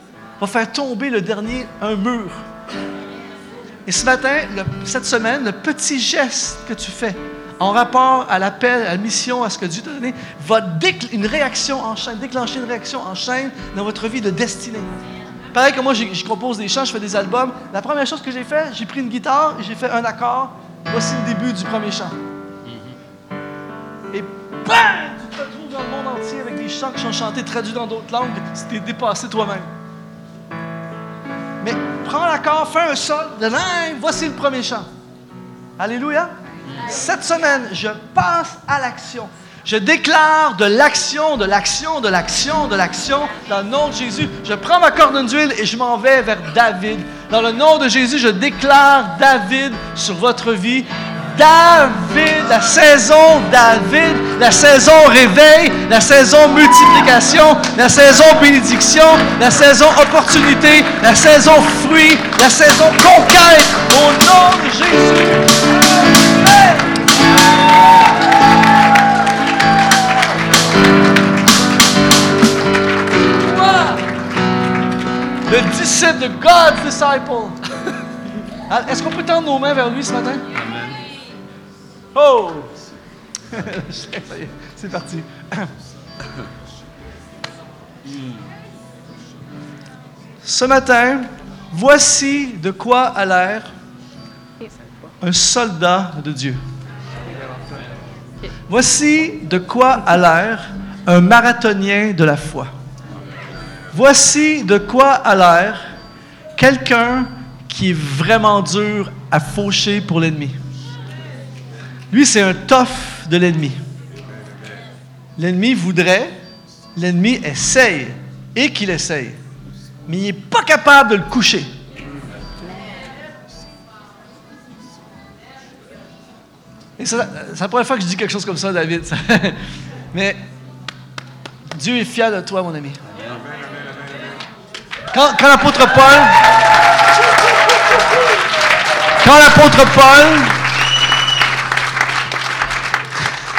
va faire tomber le dernier un mur. Et ce matin, cette semaine, le petit geste que tu fais, en rapport à l'appel, à la mission, à ce que Dieu t'a donné, va une réaction en chaîne, déclencher une réaction en chaîne dans votre vie de destinée. Pareil que moi, je compose des chants, je fais des albums. La première chose que j'ai fait, j'ai pris une guitare et j'ai fait un accord. Voici le début du premier chant. Et bam! Tu te retrouves dans le monde entier avec des chants qui sont chantés, traduits dans d'autres langues. C'était dépassé toi-même. Mais prends l'accord, fais un sol, voici le premier chant. Alléluia. Cette semaine, je passe à l'action. Je déclare de l'action, de l'action, de l'action, de l'action dans le nom de Jésus. Je prends ma corde d'huile et je m'en vais vers David. Dans le nom de Jésus, je déclare David sur votre vie. David, la saison David, la saison réveil, la saison multiplication, la saison bénédiction, la saison opportunité, la saison fruit, la saison conquête, au nom de Jésus. Le disciple de God's disciple. Ah, est-ce qu'on peut tendre nos mains vers lui ce matin? Amen. Oh! C'est parti. Ce matin, voici de quoi a l'air un soldat de Dieu. Voici de quoi a l'air un marathonien de la foi. Voici de quoi a l'air quelqu'un qui est vraiment dur à faucher pour l'ennemi. Lui, c'est un tough de l'ennemi. L'ennemi voudrait, l'ennemi essaye, et qu'il essaye, mais il n'est pas capable de le coucher. C'est la première fois que je dis quelque chose comme ça, David. Mais Dieu est fier de toi, mon ami. Quand, l'apôtre Paul. Quand l'apôtre Paul.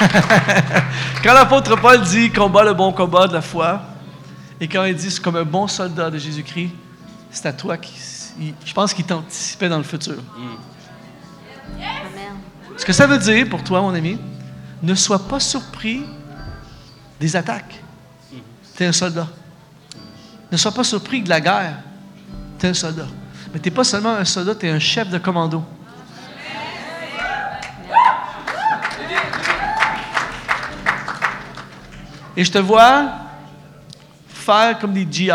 quand l'apôtre Paul dit combat le bon combat de la foi, et quand il dit c'est comme un bon soldat de Jésus-Christ, c'est à toi qui. Je pense qu'il t'anticipait dans le futur. Ce que ça veut dire pour toi, mon ami, ne sois pas surpris des attaques. Tu es un soldat. Ne sois pas surpris de la guerre. Tu es un soldat. Mais tu n'es pas seulement un soldat, tu es un chef de commando. Et je te vois faire comme des GI.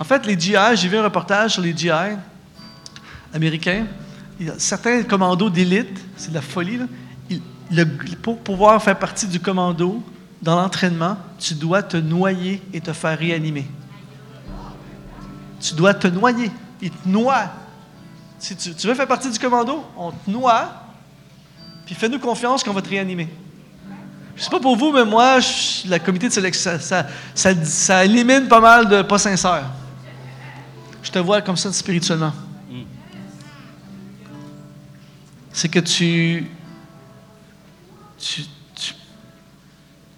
En fait, les GI, j'ai vu un reportage sur les GI américains certains commandos d'élite, c'est de la folie, pour pouvoir faire partie du commando, dans l'entraînement, tu dois te noyer et te faire réanimer. Tu dois te noyer. Il te noie. Si tu, veux faire partie du commando, on te noie, puis fais-nous confiance qu'on va te réanimer. Je ne sais pas pour vous, mais moi, la comité de sélection, ça, ça élimine pas mal de pas sincères. Je te vois comme ça spirituellement. c'est que tu, tu, tu,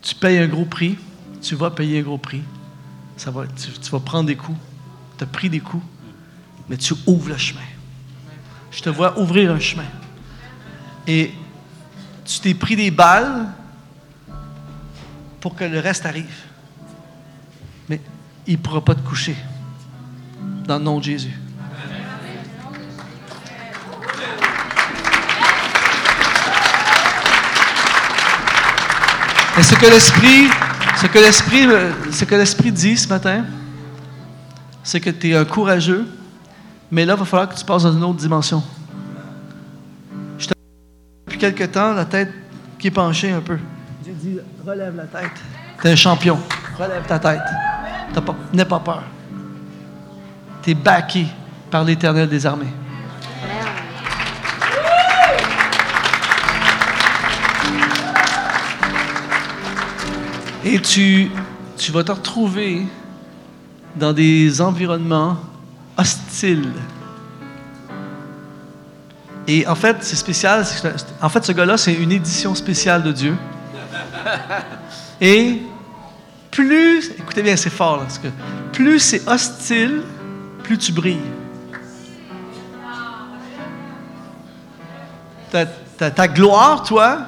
tu payes un gros prix, tu vas payer un gros prix, ça va, tu, tu vas prendre des coups, tu as pris des coups, mais tu ouvres le chemin. Je te vois ouvrir un chemin. Et tu t'es pris des balles pour que le reste arrive. Mais il ne pourra pas te coucher. Dans le nom de Jésus. Et ce que l'Esprit, ce que l'Esprit, ce que l'Esprit dit ce matin, c'est que tu es courageux, mais là, il va falloir que tu passes dans une autre dimension. Je te depuis quelque temps, la tête qui est penchée un peu. Dieu dit, relève la tête. Tu es un champion. Relève ta tête. N'aie pas peur. Tu es backé par l'Éternel des armées. Et tu, tu vas te retrouver dans des environnements hostiles. Et en fait, c'est spécial. En fait, ce gars-là, c'est une édition spéciale de Dieu. Et plus, écoutez bien, c'est fort parce que plus c'est hostile, plus tu brilles. Ta gloire, toi,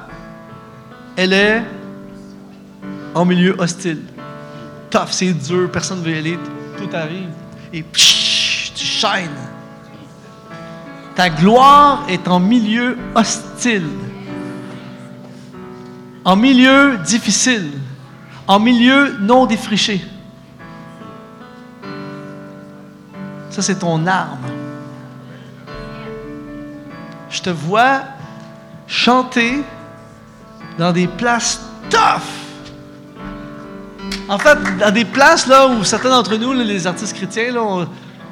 elle est en milieu hostile. Tough, c'est dur, personne ne veut y aller, tout arrive. Et psh, tu shines. Ta gloire est en milieu hostile. En milieu difficile. En milieu non défriché. Ça, c'est ton arme. Je te vois chanter dans des places tough. En fait, dans des places là où certains d'entre nous, là, les artistes chrétiens, là, on,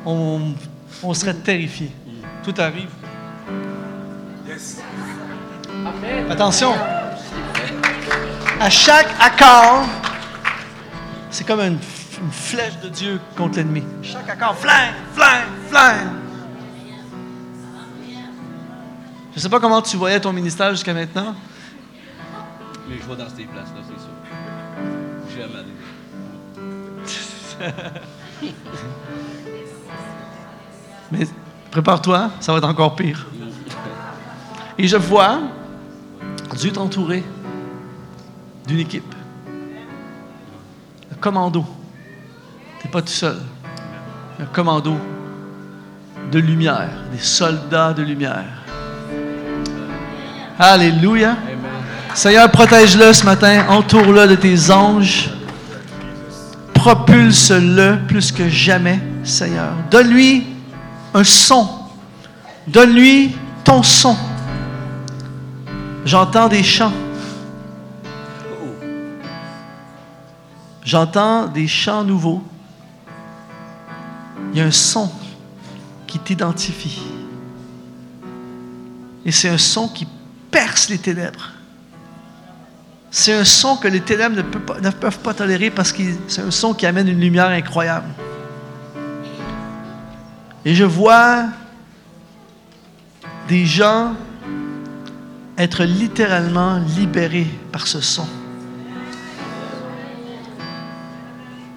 on- on serait terrifiés. Tout arrive. Attention. À chaque accord, c'est comme une, flèche de Dieu contre l'ennemi. Chaque accord, flingue, flingue, flingue. Je ne sais pas comment tu voyais ton ministère jusqu'à maintenant. Mais je vais dans ces places-là, c'est sûr. Jamais. Mais prépare-toi, ça va être encore pire. Et je vois Dieu t'entourer d'une équipe. Un commando. Tu n'es pas tout seul. Un commando de lumière, des soldats de lumière. Alléluia. Seigneur, protège-le ce matin, entoure-le de tes anges. Propulse-le plus que jamais, Seigneur. Donne-lui un son. Donne-lui ton son. J'entends des chants. J'entends des chants nouveaux. Il y a un son qui t'identifie. Et c'est un son qui perce les ténèbres. C'est un son que les ténèbres ne peuvent pas, tolérer parce que c'est un son qui amène une lumière incroyable. Et je vois des gens être littéralement libérés par ce son.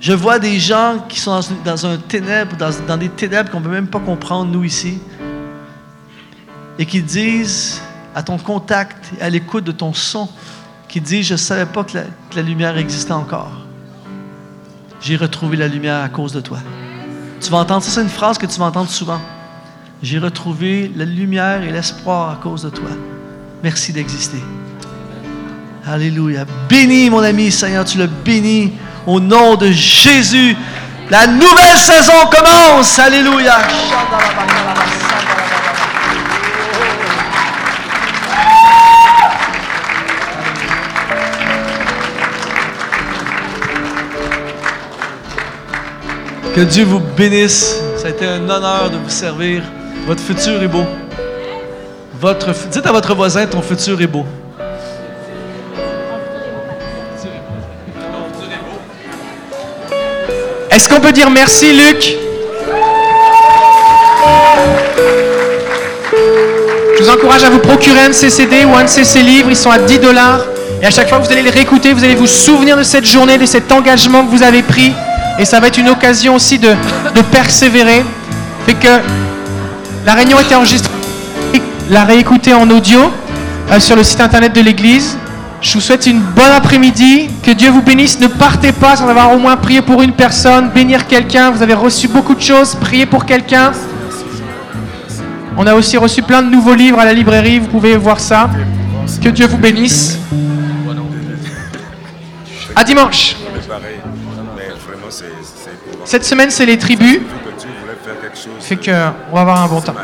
Je vois des gens qui sont dans, un ténèbre, dans, des ténèbres qu'on ne peut même pas comprendre, nous ici, et qui disent à ton contact, à l'écoute de ton son, qui disent, je ne savais pas que la, lumière existait encore. J'ai retrouvé la lumière à cause de toi. Tu vas entendre, ça c'est une phrase que tu vas entendre souvent. J'ai retrouvé la lumière et l'espoir à cause de toi. Merci d'exister. Alléluia. Bénis mon ami Seigneur, tu le bénis au nom de Jésus. La nouvelle saison commence. Alléluia. Que Dieu vous bénisse. Ça a été un honneur de vous servir. Votre futur est beau. Votre, dites à votre voisin, ton futur est beau. Est-ce qu'on peut dire merci, Luc? Je vous encourage à vous procurer un de ces CD ou un de ces, livres. Ils sont à 10 dollars. Et à chaque fois que vous allez les réécouter, vous allez vous souvenir de cette journée, de cet engagement que vous avez pris. Et ça va être une occasion aussi de, persévérer. Fait que la réunion été enregistrée, la réécouter en audio euh, sur le site internet de l'église. Je vous souhaite une bonne après-midi. Que Dieu vous bénisse. Ne partez pas sans avoir au moins prié pour une personne, bénir quelqu'un. Vous avez reçu beaucoup de choses. Priez pour quelqu'un. On a aussi reçu plein de nouveaux livres à la librairie. Vous pouvez voir ça. Que Dieu vous bénisse. À dimanche. Cette semaine, c'est les tribus. Fait que on va avoir un bon temps.